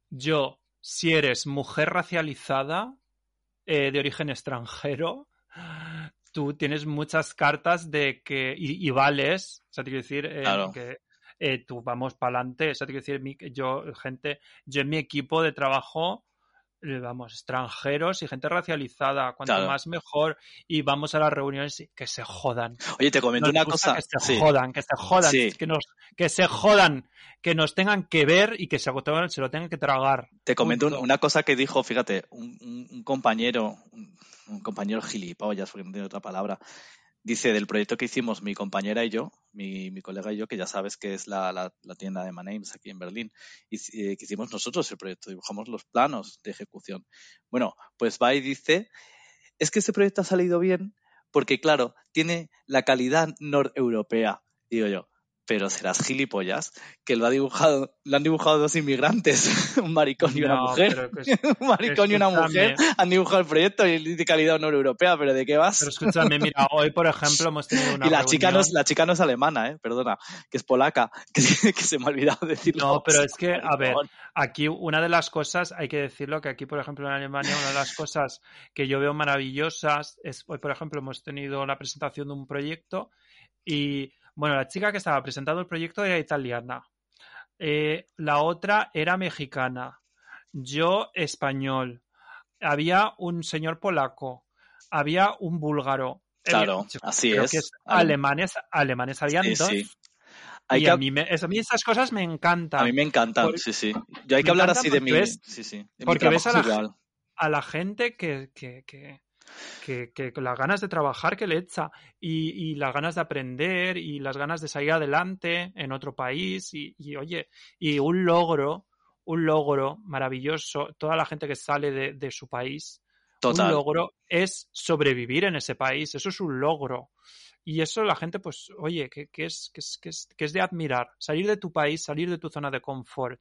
yo, si eres mujer racializada, eh, de origen extranjero, tú tienes muchas cartas de que. y, vales, o sea, te quiero decir, eh, que eh, tú vamos para adelante. Eso te quiero decir, yo, gente, yo en mi equipo de trabajo, eh, vamos, extranjeros y gente racializada, cuanto más mejor, y vamos a las reuniones y que se jodan. Oye, te comento una cosa. Que se jodan, que se jodan, que, nos, que se jodan, que nos tengan que ver y que se, se lo tengan que tragar. Te comento una cosa que dijo, fíjate, un, un compañero, un compañero gilipollas, porque no tiene otra palabra, Dice, del proyecto que hicimos mi compañera y yo, mi, colega y yo, que ya sabes que es la, tienda de Manems aquí en Berlín, y eh, que hicimos nosotros el proyecto, dibujamos los planos de ejecución. Bueno, pues va y dice, es que este proyecto ha salido bien porque, claro, tiene la calidad noreuropea. Digo yo, pero serás gilipollas, que lo, ha dibujado, lo han dibujado dos inmigrantes, un maricón y una mujer. un maricón y una mujer han dibujado el proyecto y de calidad no europea, pero ¿de qué vas? Pero escúchame, mira, hoy por ejemplo hemos tenido una. Y la chica, no es, la chica no es alemana, ¿eh? perdona, que es polaca, que, se me ha olvidado decirlo. No, pero es que, a ver, aquí una de las cosas, hay que decirlo, que aquí, por ejemplo, en Alemania, una de las cosas que yo veo maravillosas es, hoy por ejemplo, hemos tenido la presentación de un proyecto y bueno, la chica que estaba presentando el proyecto era italiana. Eh, la otra era mexicana. Yo español. Había un señor polaco. Había un búlgaro. Claro, así es. alemanes, alemanes habían dos. y a, mí esas cosas me encantan. A mí me encantan, sí, sí. Yo hay que hablar así de mí. sí, sí. porque ves a la, a la, gente que, que, que, que las ganas de trabajar que le echa y, y, las ganas de aprender y las ganas de salir adelante en otro país y, y oye, y un logro, un logro maravilloso, toda la gente que sale de, de su país, Total. un logro es sobrevivir en ese país, eso es un logro. Y eso la gente, pues, oye, que, que, es, que, es, que, es, que es de admirar. Salir de tu país, salir de tu zona de confort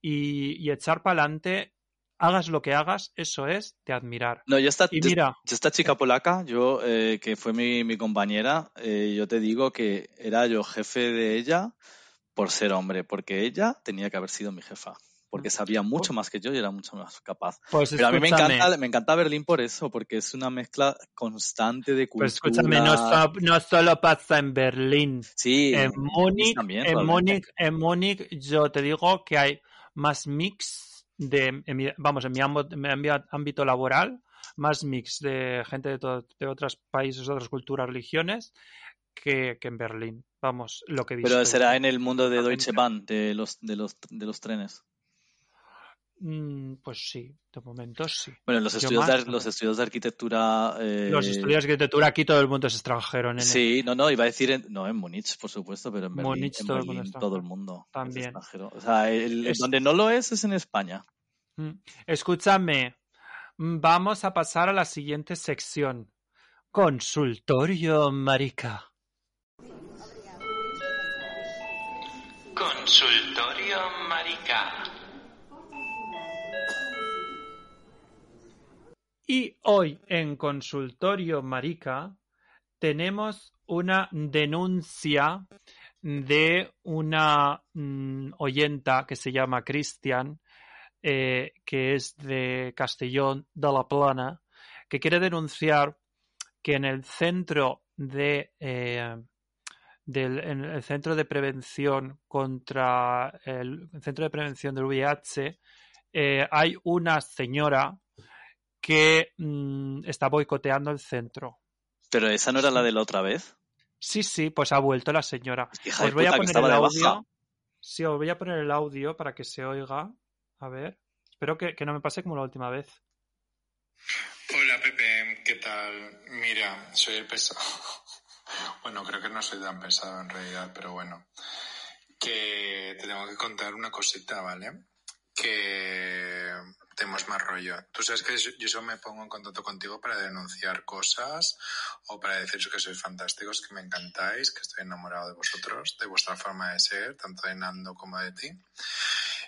y, y echar para adelante, hagas lo que hagas, eso es de admirar. No, yo esta, y mira, yo esta chica polaca, yo, eh, que fue mi, mi compañera, eh, yo te digo que era yo jefe de ella por ser hombre, porque ella tenía que haber sido mi jefa porque sabía mucho más que yo y era mucho más capaz. Pues Pero a mí me encanta, me encanta Berlín por eso, porque es una mezcla constante de cultura. Pues escúchame, no, so, no solo pasa en Berlín. Sí, en Múnich, en Múnich, en Múnich, yo te digo que hay más mix de, en mi, vamos, en mi, ámbito, laboral, más mix de gente de, todo, de otros países, de otras culturas, religiones, que, que, en Berlín. Vamos, lo que he visto. Pero será en el mundo de Deutsche Bahn, de los, de los, de los trenes. Mm, pues sí, de momento sí. Bueno, los estudios, más, de, los estudios de arquitectura. Eh... Los estudios de arquitectura aquí todo el mundo es extranjero. Nene. Sí, no, no, iba a decir. En, no, en Múnich, por supuesto, pero en Berlín, Múnich, en todo, Berlín, el todo, el mundo También. Es extranjero. O sea, el, es... donde no lo es es en España. Mm. Escúchame, vamos a pasar a la siguiente sección. Consultorio Marica. Consultorio Marica. Y hoy en Consultorio Marica tenemos una denuncia de una mmm, oyenta que se llama Cristian, eh, que es de Castellón de la Plana, que quiere denunciar que en el centro de eh, en el centro de prevención contra el, el centro de prevención del VIH eh, hay una señora que mmm, está boicoteando el centro. ¿Pero esa no era la de la otra vez? Sí, sí, pues ha vuelto la señora. Hija os voy puta, a poner el de audio. Sí, os voy a poner el audio para que se oiga. A ver. Espero que, que no me pase como la última vez. Hola Pepe, ¿qué tal? Mira, soy el pesado. Bueno, creo que no soy tan pesado en realidad, pero bueno. Que te tengo que contar una cosita, ¿vale? Que tenemos más rollo. Tú sabes que yo solo me pongo en contacto contigo para denunciar cosas o para deciros que sois fantásticos, que me encantáis, que estoy enamorado de vosotros, de vuestra forma de ser, tanto de Nando como de ti.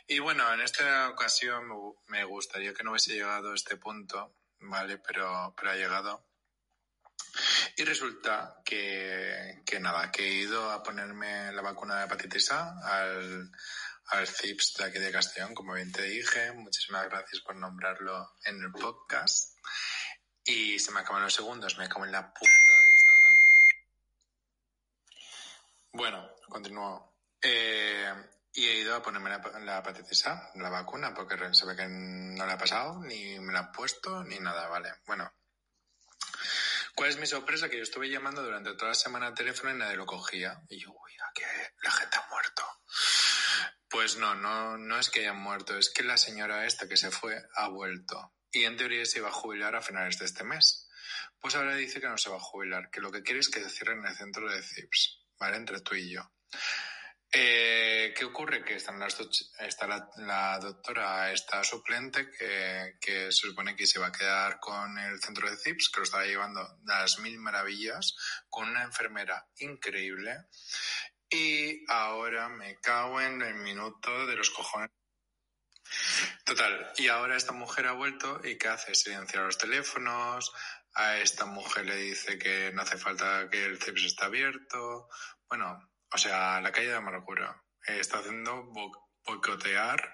Y bueno, en esta ocasión me gustaría que no hubiese llegado a este punto, ¿vale? Pero, pero ha llegado. Y resulta que, que nada, que he ido a ponerme la vacuna de hepatitis A al, al CIPS de aquí de Castellón, como bien te dije. Muchísimas gracias por nombrarlo en el podcast. Y se me acaban los segundos, me acabo en la puta de Instagram. Bueno, continúo. Eh, y he ido a ponerme la, la hepatitis A, la vacuna, porque se ve que no le ha pasado, ni me la han puesto, ni nada, ¿vale? Bueno. ¿Cuál es mi sorpresa? Que yo estuve llamando durante toda la semana al teléfono y nadie lo cogía. Y yo, uy, que la gente ha muerto. Pues no, no, no es que hayan muerto, es que la señora esta que se fue ha vuelto. Y en teoría se iba a jubilar a finales de este mes. Pues ahora dice que no se va a jubilar, que lo que quiere es que se cierren el centro de CIPS, ¿vale? Entre tú y yo. Eh, ¿Qué ocurre? Que está la, doctora, esta suplente, que, que, se supone que se va a quedar con el centro de CIPS, que lo estaba llevando las mil maravillas, con una enfermera increíble. Y ahora me cago en el minuto de los cojones. Total, y ahora esta mujer ha vuelto y ¿qué hace? Silenciar los teléfonos, a esta mujer le dice que no hace falta que el CIPS esté abierto. Bueno, o sea, la calle de amargura. Está haciendo bo boicotear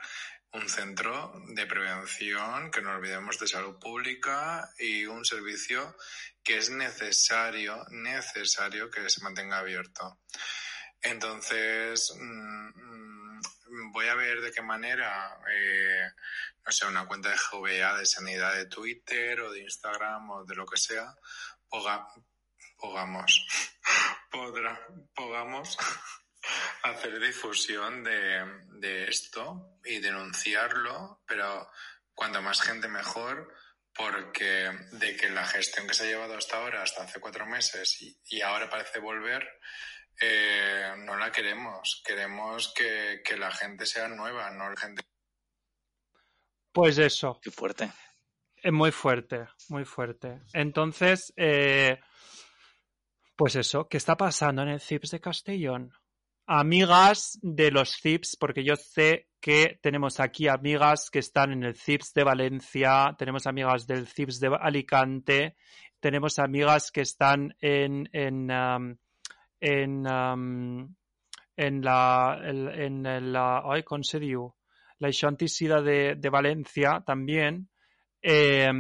un centro de prevención, que no olvidemos de salud pública y un servicio que es necesario, necesario que se mantenga abierto. Entonces, mmm, voy a ver de qué manera, eh, no sé, una cuenta de GVA de sanidad de Twitter o de Instagram o de lo que sea, poga, pongamos, podrá, podamos hacer difusión de, de esto y denunciarlo, pero cuanto más gente mejor, porque de que la gestión que se ha llevado hasta ahora, hasta hace cuatro meses, y, y ahora parece volver, eh, no la queremos. Queremos que, que, la gente sea nueva, no la gente. Pues eso. Qué fuerte. Es muy fuerte, muy fuerte. Entonces, eh, pues eso, ¿qué está pasando en el CIPS de Castellón? Amigas de los CIPS, porque yo sé que tenemos aquí amigas que están en el CIPS de Valencia, tenemos amigas del CIPS de Alicante, tenemos amigas que están en, en, um, en, um, en la, en, en la, se diu? La Ixantisida de, de Valencia también. Eh,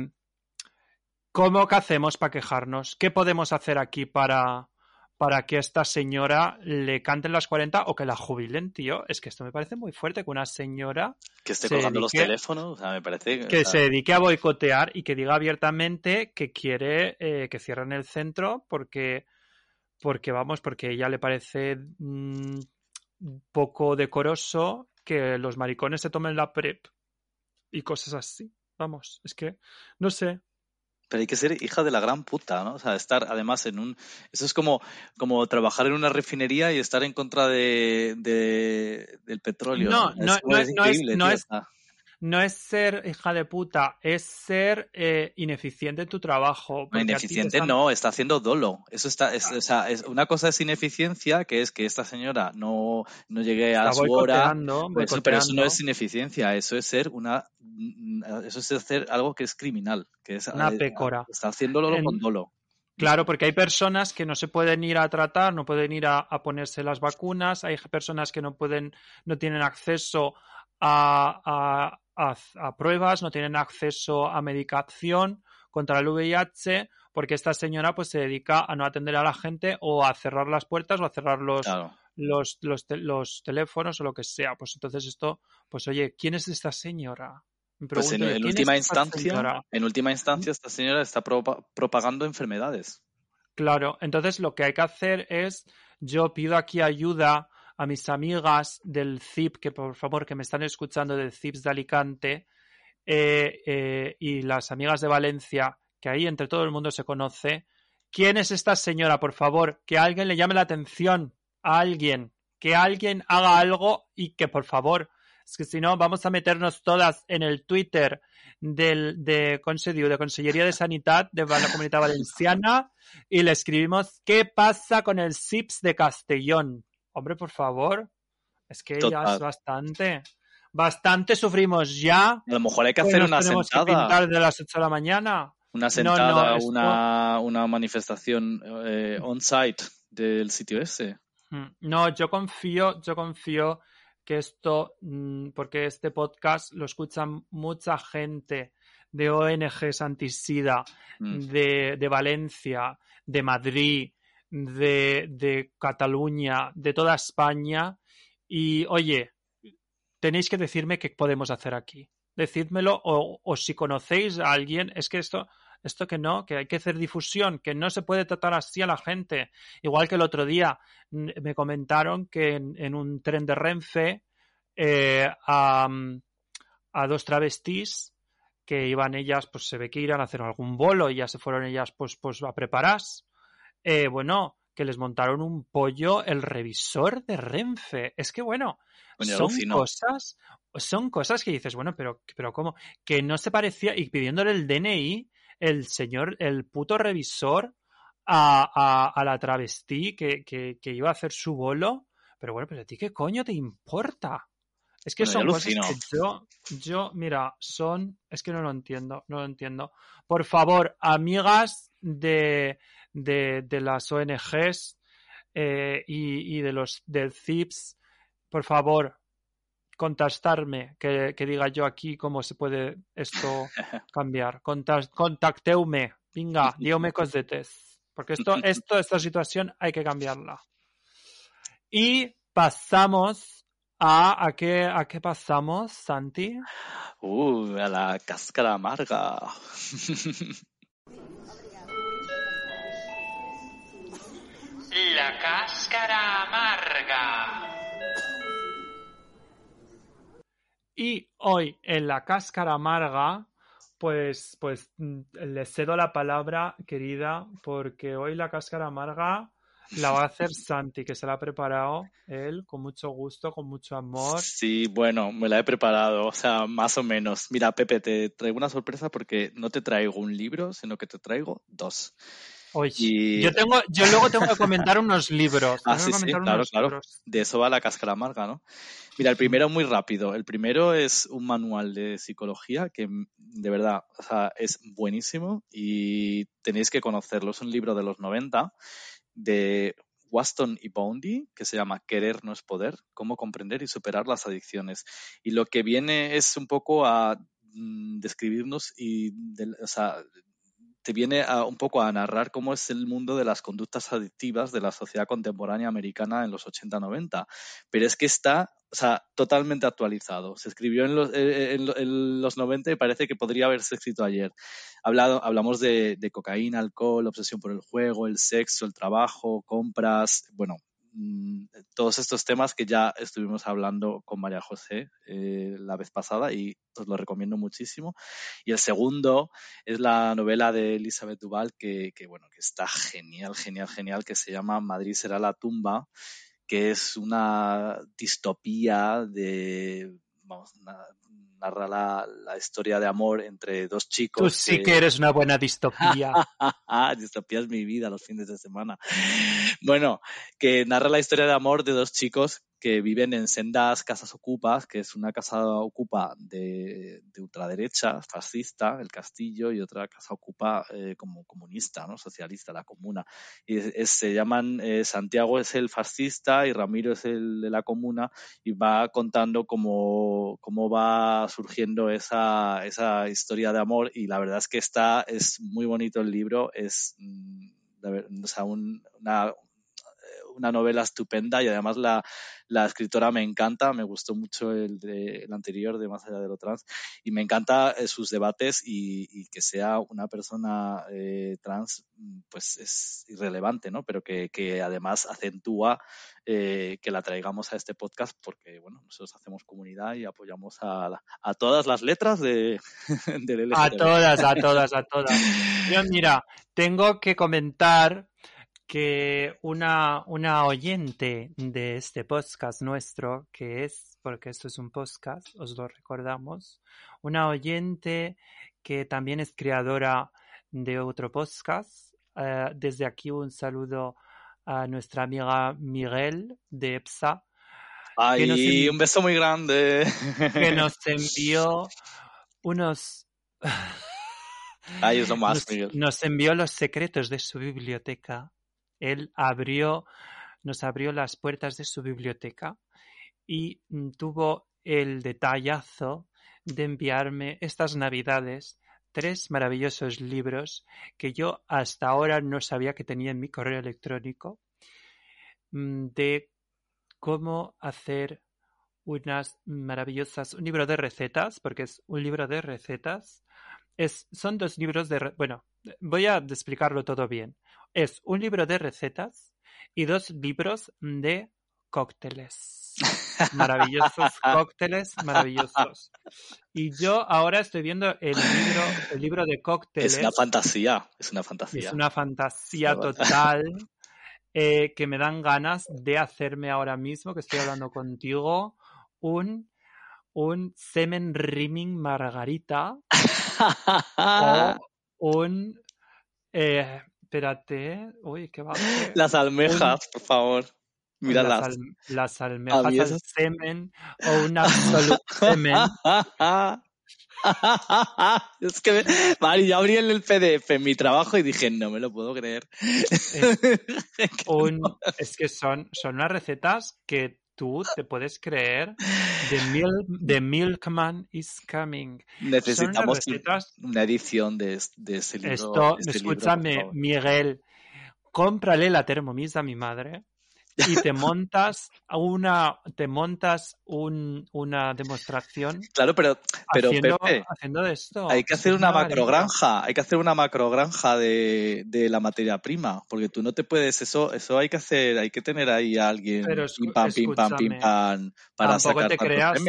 ¿Cómo que hacemos para quejarnos? ¿Qué podemos hacer aquí para, para que esta señora le canten las 40 o que la jubilen, tío? Es que esto me parece muy fuerte que una señora... Que esté colgando los teléfonos, o sea, me parece... Que se dedique a boicotear y que diga abiertamente que quiere eh, que cierren el centro porque, porque, vamos, porque ella le parece mmm, poco decoroso que los maricones se tomen la PrEP y cosas así. Vamos, es que, no sé, pero hay que ser hija de la gran puta, ¿no? O sea, estar además en un... Eso es como, como trabajar en una refinería y estar en contra de, de del petróleo. No, no, no, es, no es, increíble, no tío. es, no es ser hija de puta, es ser eh, ineficiente en tu trabajo. Ineficiente están- no, está haciendo dolo. Eso está, es, o sea, es, una cosa es ineficiencia, que es que esta señora no, no llegue a su hora. Pues eso, pero eso no es ineficiencia, eso es ser una, eso es hacer algo que es criminal, que es Una eh, pécora. Está haciéndolo En- con dolo. Claro, porque hay personas que no se pueden ir a tratar, no pueden ir a, a ponerse las vacunas, hay personas que no pueden, no tienen acceso a, a- a- a pruebas, no tienen acceso a medicación contra el VIH, porque esta señora pues se dedica a no atender a la gente o a cerrar las puertas o a cerrar los, Claro. los, los, te- los teléfonos o lo que sea. Pues entonces esto, pues oye, ¿quién es esta señora? Pues en, pregunto yo, en ¿quién última instancia, señora? en última instancia, esta señora está propa- propagando enfermedades. Claro, entonces lo que hay que hacer es, yo pido aquí ayuda a mis amigas del CIP, que por favor, que me están escuchando del CIPS de Alicante, eh, eh, y las amigas de Valencia, que ahí entre todo el mundo se conoce. ¿Quién es esta señora? Por favor, que alguien le llame la atención a alguien, que alguien haga algo y que por favor, es que si no vamos a meternos todas en el Twitter del, de Consejo, de Consellería de Sanidad de la Comunidad Valenciana y le escribimos ¿qué pasa con el SIPS de Castellón? Hombre, por favor, es que ya es bastante. Bastante sufrimos ya. A lo mejor hay que hacer una tenemos que sentada. pintar de las 8 de la mañana. Una sentada, no, esto- una, una manifestación eh, on-site del sitio ese. Mm, No, yo confío, yo confío que esto, mm, porque este podcast lo escuchan mucha gente de ONGs antisida, Mm. de, de Valencia, de Madrid, de, Cataluña, de toda España. Y oye, tenéis que decirme qué podemos hacer aquí. Decídmelo o, o si conocéis a alguien, es que esto, esto que no, que hay que hacer difusión, que no se puede tratar así a la gente. Igual que el otro día me comentaron que en, un tren de Renfe eh, a, a dos travestis que iban ellas, pues se ve que irán a hacer algún bolo y ya se fueron ellas pues, pues a prepararse. Eh, bueno, que les montaron un pollo el revisor de Renfe. Es que bueno, Coño, son alucino. cosas, son cosas que dices, bueno, pero, pero ¿cómo? Que no se parecía, y pidiéndole el DNI, el señor, el puto revisor a, a, a la travestí que, que, que iba a hacer su bolo. Pero bueno, pero a ti qué coño te importa. Es que Bueno, son cosas que yo, yo, mira, son, es que no lo entiendo, no lo entiendo. Por favor, amigas de, de, de las ONGs eh, y, y de los del CIPS, por favor, contactarme, que, que diga yo aquí cómo se puede esto cambiar. Contas- contacteume, venga, diome cosetes. Porque esto, esto, esta situación hay que cambiarla. Y pasamos a, ¿a qué, a qué pasamos, Santi? Uh, a la cáscara amarga. Y hoy en la cáscara amarga pues, pues mm, le cedo la palabra, querida, porque hoy la cáscara amarga la va a hacer Santi, que se la ha preparado él con mucho gusto, con mucho amor. Sí, bueno, me la he preparado, o sea, más o menos. Mira, Pepe, te traigo una sorpresa porque no te traigo un libro, sino que te traigo dos. Oye, yo, tengo, yo luego tengo que comentar unos libros. Ah, sí, sí, claro, claro. De eso va la cáscara amarga, ¿no? Mira, el primero muy rápido. El primero es un manual de psicología que de verdad o sea, es buenísimo y tenéis que conocerlo. Es un libro de los 90 de Waston y Boundy, que se llama Querer no es poder, cómo comprender y superar las adicciones. Y lo que viene es un poco a mm, describirnos y o sea, te viene a, un poco a narrar cómo es el mundo de las conductas adictivas de la sociedad contemporánea americana en los 80-90. Pero es que está totalmente actualizado. Se escribió en los, eh, en, los 90 y parece que podría haberse escrito ayer. Hablado, hablamos de, cocaína, alcohol, obsesión por el juego, el sexo, el trabajo, compras, bueno, todos estos temas que ya estuvimos hablando con María José eh, la vez pasada y os lo recomiendo muchísimo. Y el segundo es la novela de Elizabeth Duval que, bueno, que está genial, genial, genial, que se llama Madrid será la tumba, que es una distopía de, narra la, historia de amor entre dos chicos. Tú sí que, eres una buena distopía. distopía es mi vida los fines de semana. Bueno, que narra la historia de amor de dos chicos que viven en sendas casas ocupas, que es una casa ocupa de, ultraderecha, fascista, el castillo, y otra casa ocupa eh, como comunista, ¿no? socialista, la comuna. Y se llaman, eh, Santiago es el fascista y Ramiro es el de la comuna, y va contando cómo, cómo va surgiendo esa, esa historia de amor, y la verdad es que está, es muy bonito el libro, es mm, o sea, una, una novela estupenda y además la, la escritora me encanta, me gustó mucho el, de, el anterior de Más allá de lo trans y me encanta eh, sus debates y, que sea una persona eh, trans pues es irrelevante, ¿no? Pero que, que además acentúa eh, que la traigamos a este podcast porque, bueno, nosotros hacemos comunidad y apoyamos a, a todas las letras de, del A todas, a todas, a todas. Yo, mira, tengo que comentar que una, una oyente de este podcast nuestro, que es, porque esto es un podcast, os lo recordamos, una oyente que también es creadora de otro podcast. Eh, desde aquí un saludo a nuestra amiga Miguel de EPSA. Ay, un beso muy grande. Que nos envió unos... Ay, es lo más, Miguel. Nos envió los secretos de su biblioteca él abrió, nos abrió las puertas de su biblioteca y mm, tuvo el detallazo de enviarme estas navidades tres maravillosos libros que yo hasta ahora no sabía que tenía en mi correo electrónico mm, de cómo hacer unas maravillosas, un libro de recetas, porque es un libro de recetas. Es, son dos libros de, bueno, voy a explicarlo todo bien. Es un libro de recetas y dos libros de cócteles. Maravillosos cócteles, maravillosos. Y yo ahora estoy viendo el libro, el libro de cócteles. Es una fantasía, es una fantasía. Es una fantasía total eh, que me dan ganas de hacerme ahora mismo, que estoy hablando contigo, un, un semen rimming margarita o un eh, Espérate. Uy, ¿qué va? Las almejas, por favor. Míralas. Las, almejas al semen o un absoluto semen. es que, Mari, yo abrí el PDF en mi trabajo y dije, no me lo puedo creer. es que son, son unas recetas que tú te puedes creer The, Milkman is Coming. Necesitamos una edición de, ese libro. Esto, escúchame, Miguel, cómprale la Thermomix a mi madre y te montas una te montas un, una demostración claro pero pero haciendo, haciendo esto. hay que hacer una macrogranja hay que hacer una macrogranja de, de la materia prima porque tú no te puedes eso eso hay que hacer hay que tener ahí a alguien pim pam pim pam pim pam para sacar te creas,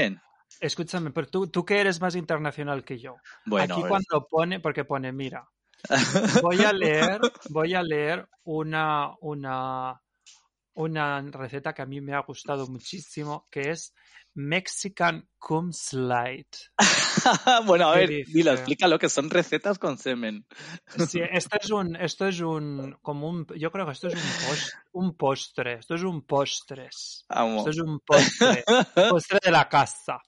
escúchame, pero tú, tú que eres más internacional que yo. Bueno, Aquí cuando pone, porque pone, mira, voy a leer, voy a leer una, una, una receta que a mí me ha gustado muchísimo, que es Mexican cum slide. bueno, a ¿Qué ver, dilo, explica lo que son recetas con semen. Sí, esto es un, esto es un, como un, yo creo que esto es un, pos- un postre, esto es un postres. Vamos. Esto es un postre, postre de la casa.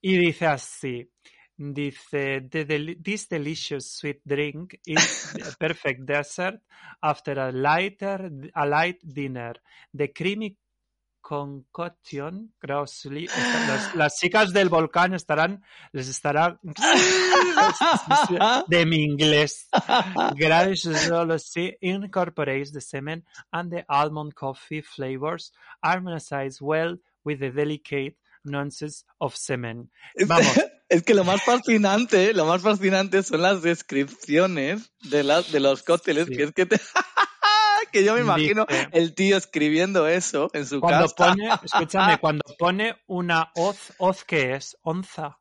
Y dice así, dice, "The del- this delicious sweet drink is a perfect dessert after a lighter, a light dinner. The creamy concoction, grossly, las, las chicas del volcán estarán, les estará de mi inglés. Gradually incorporates the semen and the almond coffee flavors, harmonized well with the delicate nuances of semen. Vamos. Es que lo más fascinante, lo más fascinante son las descripciones de, las de los cócteles, Sí. que es que te... que yo me imagino Dice- el tío escribiendo eso en su Cuando casa. pone, escúchame, cuando pone una hoz, ¿hoz qué es? Onza.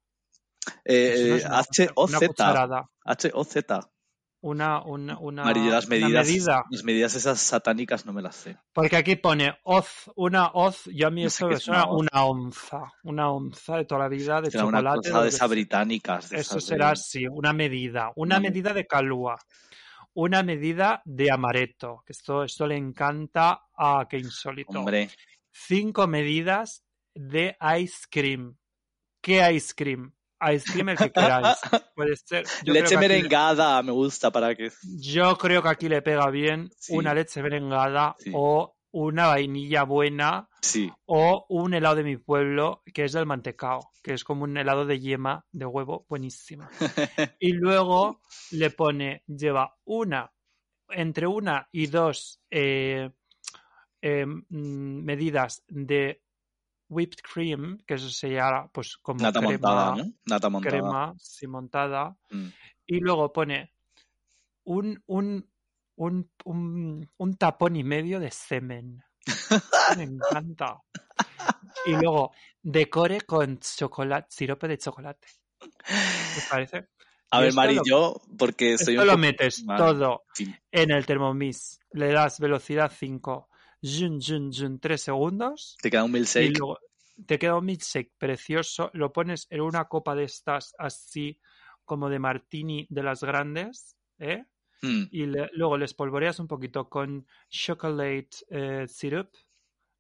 Eh, no es H-O-Z. Una cucharada. H-O-Z. Una, una, una, las una medidas, medida. las medidas esas satánicas no me las sé. Porque aquí pone hoz, una hoz, yo a mí No eso me es suena una onza, una onza de toda la vida de Será una chocolate. cosa de esas británicas. de Eso esas de- será así, una medida, una Una medida de calúa, una medida de amaretto, que esto, esto le encanta a que insólito. Hombre, Cinco medidas de ice cream. ¿Qué ice cream? Ice cream el que queráis. Puede ser. yo leche aquí merengada me gusta para que... yo creo que aquí le pega bien Sí. una leche merengada Sí. o una vainilla buena Sí. o un helado de mi pueblo que es del mantecao, que es como un helado de yema de huevo buenísimo. Y luego le pone, lleva una, entre una y dos eh, eh, mm, medidas de whipped cream, que eso se llama pues como Nata crema, montada, ¿no? Nata montada. crema sí, montada. Mm. Y luego pone un, un, un, un, un tapón y medio de semen. Me encanta. Y luego decore con chocolate, sirope de chocolate. ¿Te parece? A ver, Mari, lo- yo, porque soy Esto un lo metes todo en el Thermomix. Le das velocidad 5, jun, jun, jun, 3 segundos. Te queda un Y milkshake. luego te queda un milkshake precioso. Lo pones en una copa de estas así como de martini de las grandes. ¿eh? Mm. y le- luego le espolvoreas un poquito con chocolate eh, syrup,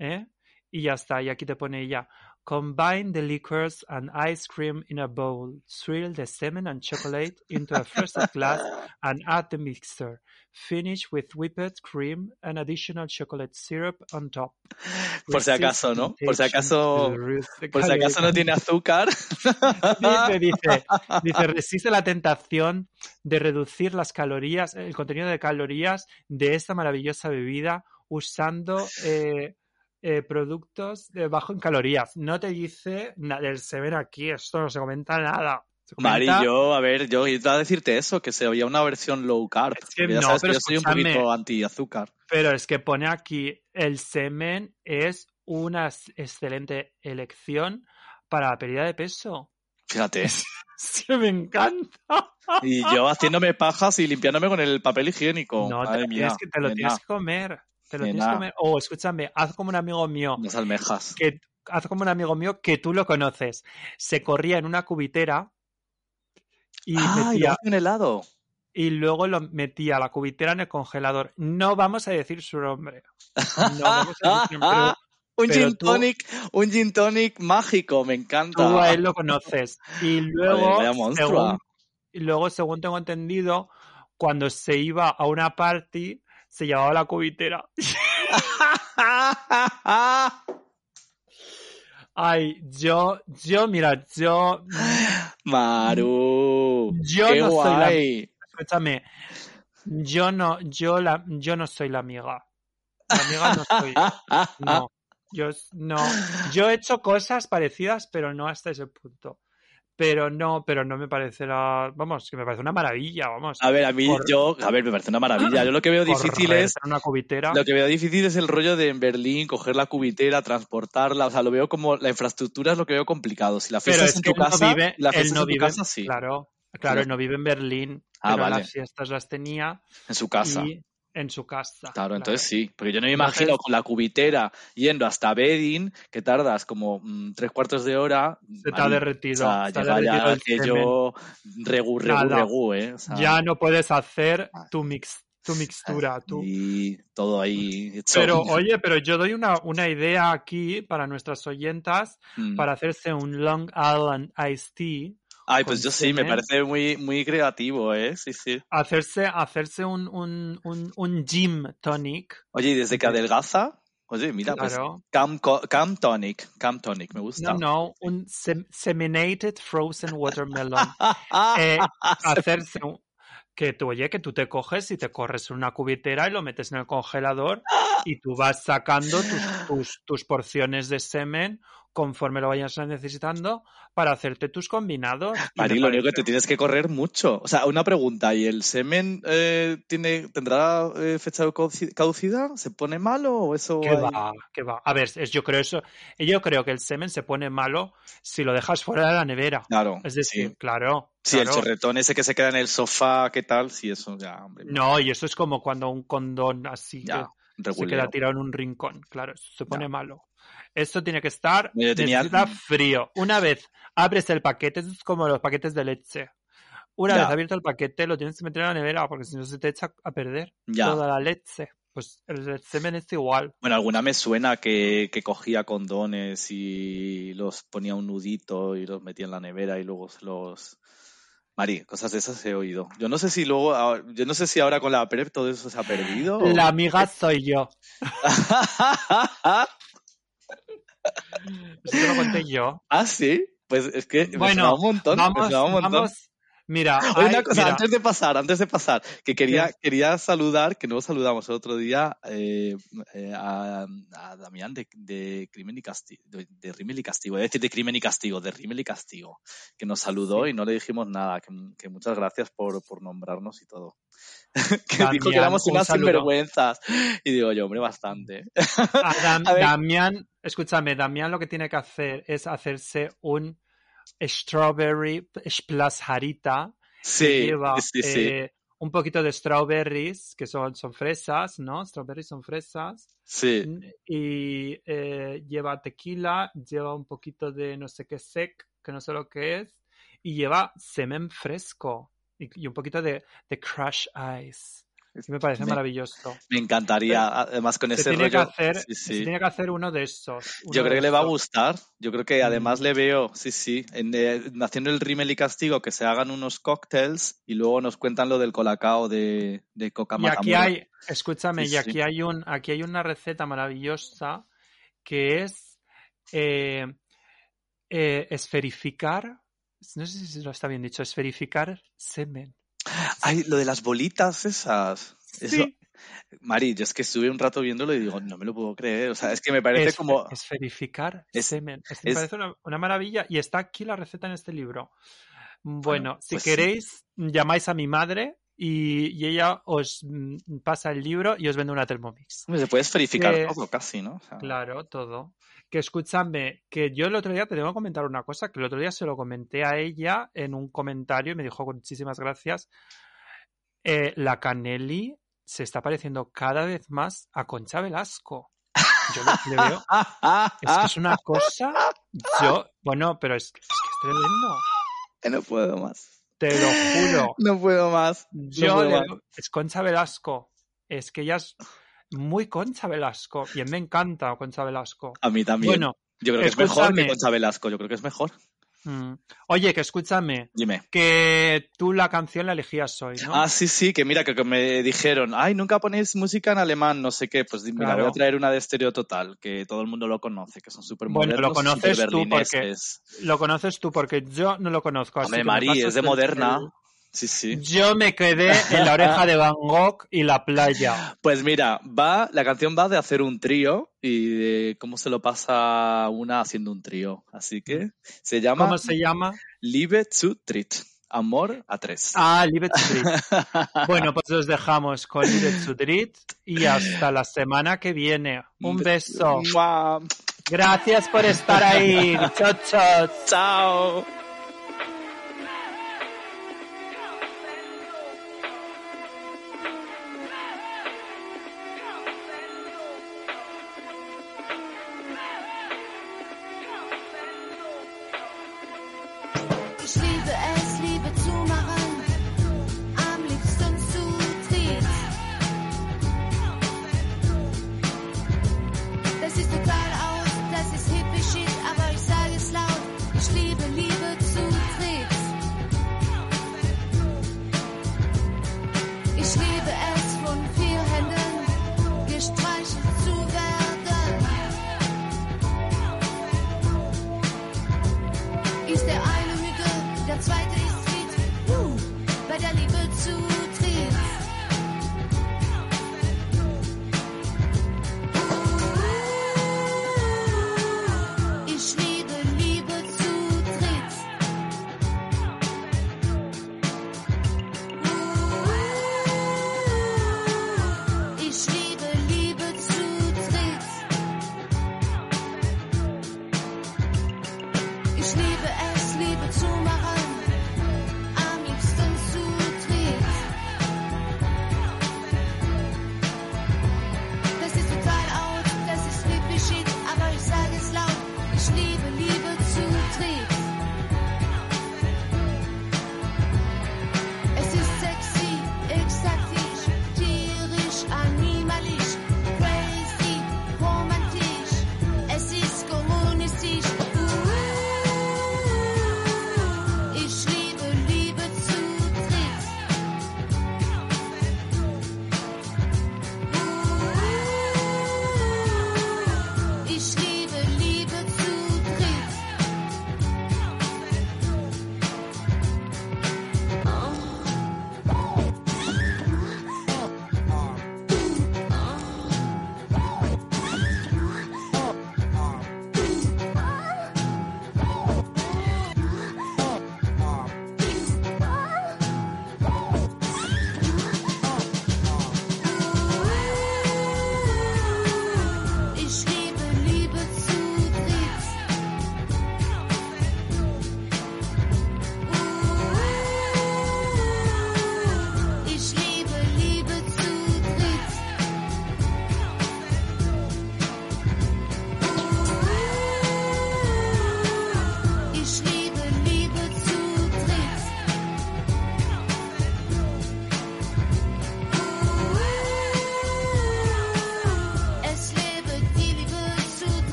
¿eh? Y ya está, y aquí te pone ya. Combine the liquors and ice cream in a bowl. Swirl the semen and chocolate into a frosted glass and add the mixture. Finish with whipped cream and additional chocolate syrup on top. Por si acaso, ¿no? Por si acaso, por si acaso no tiene azúcar. Dice, dice, dice, resiste la tentación de reducir las calorías, el contenido de calorías de esta maravillosa bebida usando eh, eh, productos de bajo en calorías. No te dice nada del semen aquí, esto no se comenta nada. Se Mari, yo, a ver, yo iba a decirte eso, que se había una versión low carb. Es que no, sabes pero yo soy un poquito anti-azúcar. Pero es que pone aquí, el semen es una excelente elección para la pérdida de peso. Fíjate. Sí, me encanta. Y yo haciéndome pajas y limpiándome con el papel higiénico. No, te Madre lo, mía. tienes que, te lo tienes que comer. Te lo tienes Nena. que comer. O escúchame, haz como un amigo mío, Unas almejas. que haz como un amigo mío que tú lo conoces. Se corría en una cubitera y ah, y metía hace un helado. y luego lo metía la cubitera en el congelador. No vamos a decir su nombre. No vamos a decir pero un pero gin tú- tonic, un gin tonic mágico, me encanta. tú a él lo conoces. Y luego, según, y luego, según tengo entendido, cuando se iba a una party, se llevaba la cubitera. Ay, yo, yo, mira, yo, Maru, Yo qué no soy la- guay. escúchame, yo no, yo la, yo no soy la amiga. La amiga no soy, no, yo, no, yo he hecho cosas parecidas, pero no hasta ese punto. Pero no, pero no me parece la, vamos, que me parece una maravilla, vamos. A ver, a mí, Por- yo, a ver, me parece una maravilla. Yo lo que veo difícil es en una cubitera. Lo que veo difícil es el rollo de en Berlín coger la cubitera, transportarla. O sea, lo veo como la infraestructura es lo que veo complicado. Si la fiesta es en tu casa, vive, la él fiesta no en tu vive, casa, sí. claro, Pero- claro, él no vive en Berlín, Ah, pero vale. las fiestas las tenía En su casa. y en su casa. Claro, entonces sí. Porque yo no me Entonces- imagino con la cubitera yendo hasta Bedin, que tardas como mm, tres cuartos de hora. Se te ha derretido, O sea, llega derretido ya el aquello regu, regu, Nada. regu, ¿eh? O sea, Ya no puedes hacer tu mix, tu mixtura. Y todo ahí hecho. Pero oye, pero yo doy una, una idea aquí para nuestras oyentas Mm. para hacerse un Long Island Iced Tea, Ay, pues yo sí, me parece muy, muy creativo, ¿eh? Sí, sí. hacerse, hacerse un, un, un, un gym tonic. Oye, y desde que De- adelgaza, oye, mira, pues Claro. Cam, Co- Cam Tonic, Cam Tonic, me gusta. No, no, un sem- seminated frozen watermelon. Eh, hacerse un- que tú, oye, que tú te coges y te corres en una cubitera y lo metes en el congelador y tú vas sacando tus, tus, tus porciones de semen conforme lo vayas necesitando para hacerte tus combinados. Mari, lo único que te tienes que correr mucho. O sea, una pregunta, ¿y el semen eh, tiene, tendrá eh, fecha de caducidad? ¿Se pone malo o eso? ¿Qué hay- va? ¿Qué va? A ver, es, yo creo eso, yo creo que el semen se pone malo si lo dejas fuera de la nevera. Claro. Es decir, sí. claro. Sí, el claro. chorretón ese que se queda en el sofá, ¿qué tal? Sí, eso ya, hombre. No, y eso es como cuando un condón así ya, que se queda tirado en un rincón. Claro, eso se pone malo. Esto tiene que estar, yo tenía- necesita frío. Una vez abres el paquete, es como los paquetes de leche. Una Ya. vez abierto el paquete, lo tienes que meter en la nevera porque si no se te echa a perder Ya. toda la leche. Pues el semen es igual. Bueno, alguna me suena que, que cogía condones y los ponía un nudito y los metía en la nevera y luego los... Mari, cosas de esas he oído. Yo no sé si luego, ah, yo no sé si ahora con la PrEP todo eso se ha perdido. o- La amiga soy yo. Eso te lo conté yo. ah, sí. Pues es que me Bueno, sonaba un montón. me Vamos, sonaba un montón. vamos. Mira, hay- una cosa, mira, antes de pasar, antes de pasar, que quería, ¿Qué? quería saludar, que no saludamos el otro día, eh, eh, a, a Damián de, de Crimen y Castigo, de, de Rimmel y Castigo, es decir, de Crimen y Castigo, de Rimmel y Castigo, que nos saludó Sí. y no le dijimos nada, que, que muchas gracias por, por nombrarnos y todo. que dijo que Damián, éramos un unas saludo. sinvergüenzas. Y digo yo, hombre, bastante. a Dam- A ver. Damián, escúchame, Damián lo que tiene que hacer es hacerse un strawberry splasharita que Sí, lleva sí, sí. eh, un poquito de strawberries, que son, son fresas, ¿no? Strawberries son fresas. sí. Y eh, lleva tequila, lleva un poquito de no sé qué sec, que no sé lo que es, y lleva semen fresco y, y un poquito de, de crush ice. Y me parece Me- maravilloso. Me encantaría, además con Se ese tiene, que hacer, sí, se sí. tiene que hacer uno de esos. Yo creo que le va a gustar. Yo creo que además Mm. le veo, sí, sí, en, eh, haciendo el rímel y castigo, que se hagan unos cócteles y luego nos cuentan lo del colacao de, de Coca Y aquí hay, escúchame, Sí, y sí. aquí hay un, aquí hay una receta maravillosa que es eh, eh, esferificar, no sé si lo está bien dicho, esferificar semen. Ay, lo de las bolitas esas. Eso, Sí, Mari, yo es que estuve un rato viéndolo y digo, no me lo puedo creer. O sea, es que me parece es- como. esferificar es- semen. Es que me parece una, una maravilla y está aquí la receta en este libro. Bueno, Bueno, si pues sí. queréis, llamáis a mi madre y, y ella os mm, pasa el libro y os vende una Thermomix. Se puede esferificar todo casi, ¿no? O sea, Claro, todo. Que escúchame, que yo el otro día te tengo que comentar una cosa, que el otro día se lo comenté a ella en un comentario y me dijo muchísimas gracias. Eh, la Canelli se está pareciendo cada vez más a Concha Velasco. Yo le, veo. Es que es una cosa. Yo, bueno, pero es, es que es tremendo. No puedo más. Te lo juro. No puedo más. Yo puedo le más. es Concha Velasco. Es que ella es muy Concha Velasco. Y me encanta Concha Velasco. A mí también. Bueno, yo creo que es mejor que escúchame. Concha Velasco. Yo creo que es mejor. mm, oye, que escúchame. Dime. Que tú la canción la elegías hoy, ¿no? Ah, sí, sí, que mira, que, que me dijeron, ay, nunca ponéis música en alemán, no sé qué, pues mira, voy a traer una de Estéreo Total, que todo el mundo lo conoce, que son súper Bueno, lo conoces tú porque-. Lo conoces tú porque yo no lo conozco. así Hombre, Mari, es de Moderna. el- Sí, sí. Yo me quedé en la oreja de Van Gogh y la playa. Pues mira, va, la canción va de hacer un trío y de cómo se lo pasa una haciendo un trío. Así que se llama ¿Cómo se llama? Liebe zu Tritt. Amor a tres. Ah, Liebe zu dritt. Bueno, pues los dejamos con Liebe zu dritt y hasta la semana que viene. Un beso. Gracias por estar ahí. Chao, chao. Chao.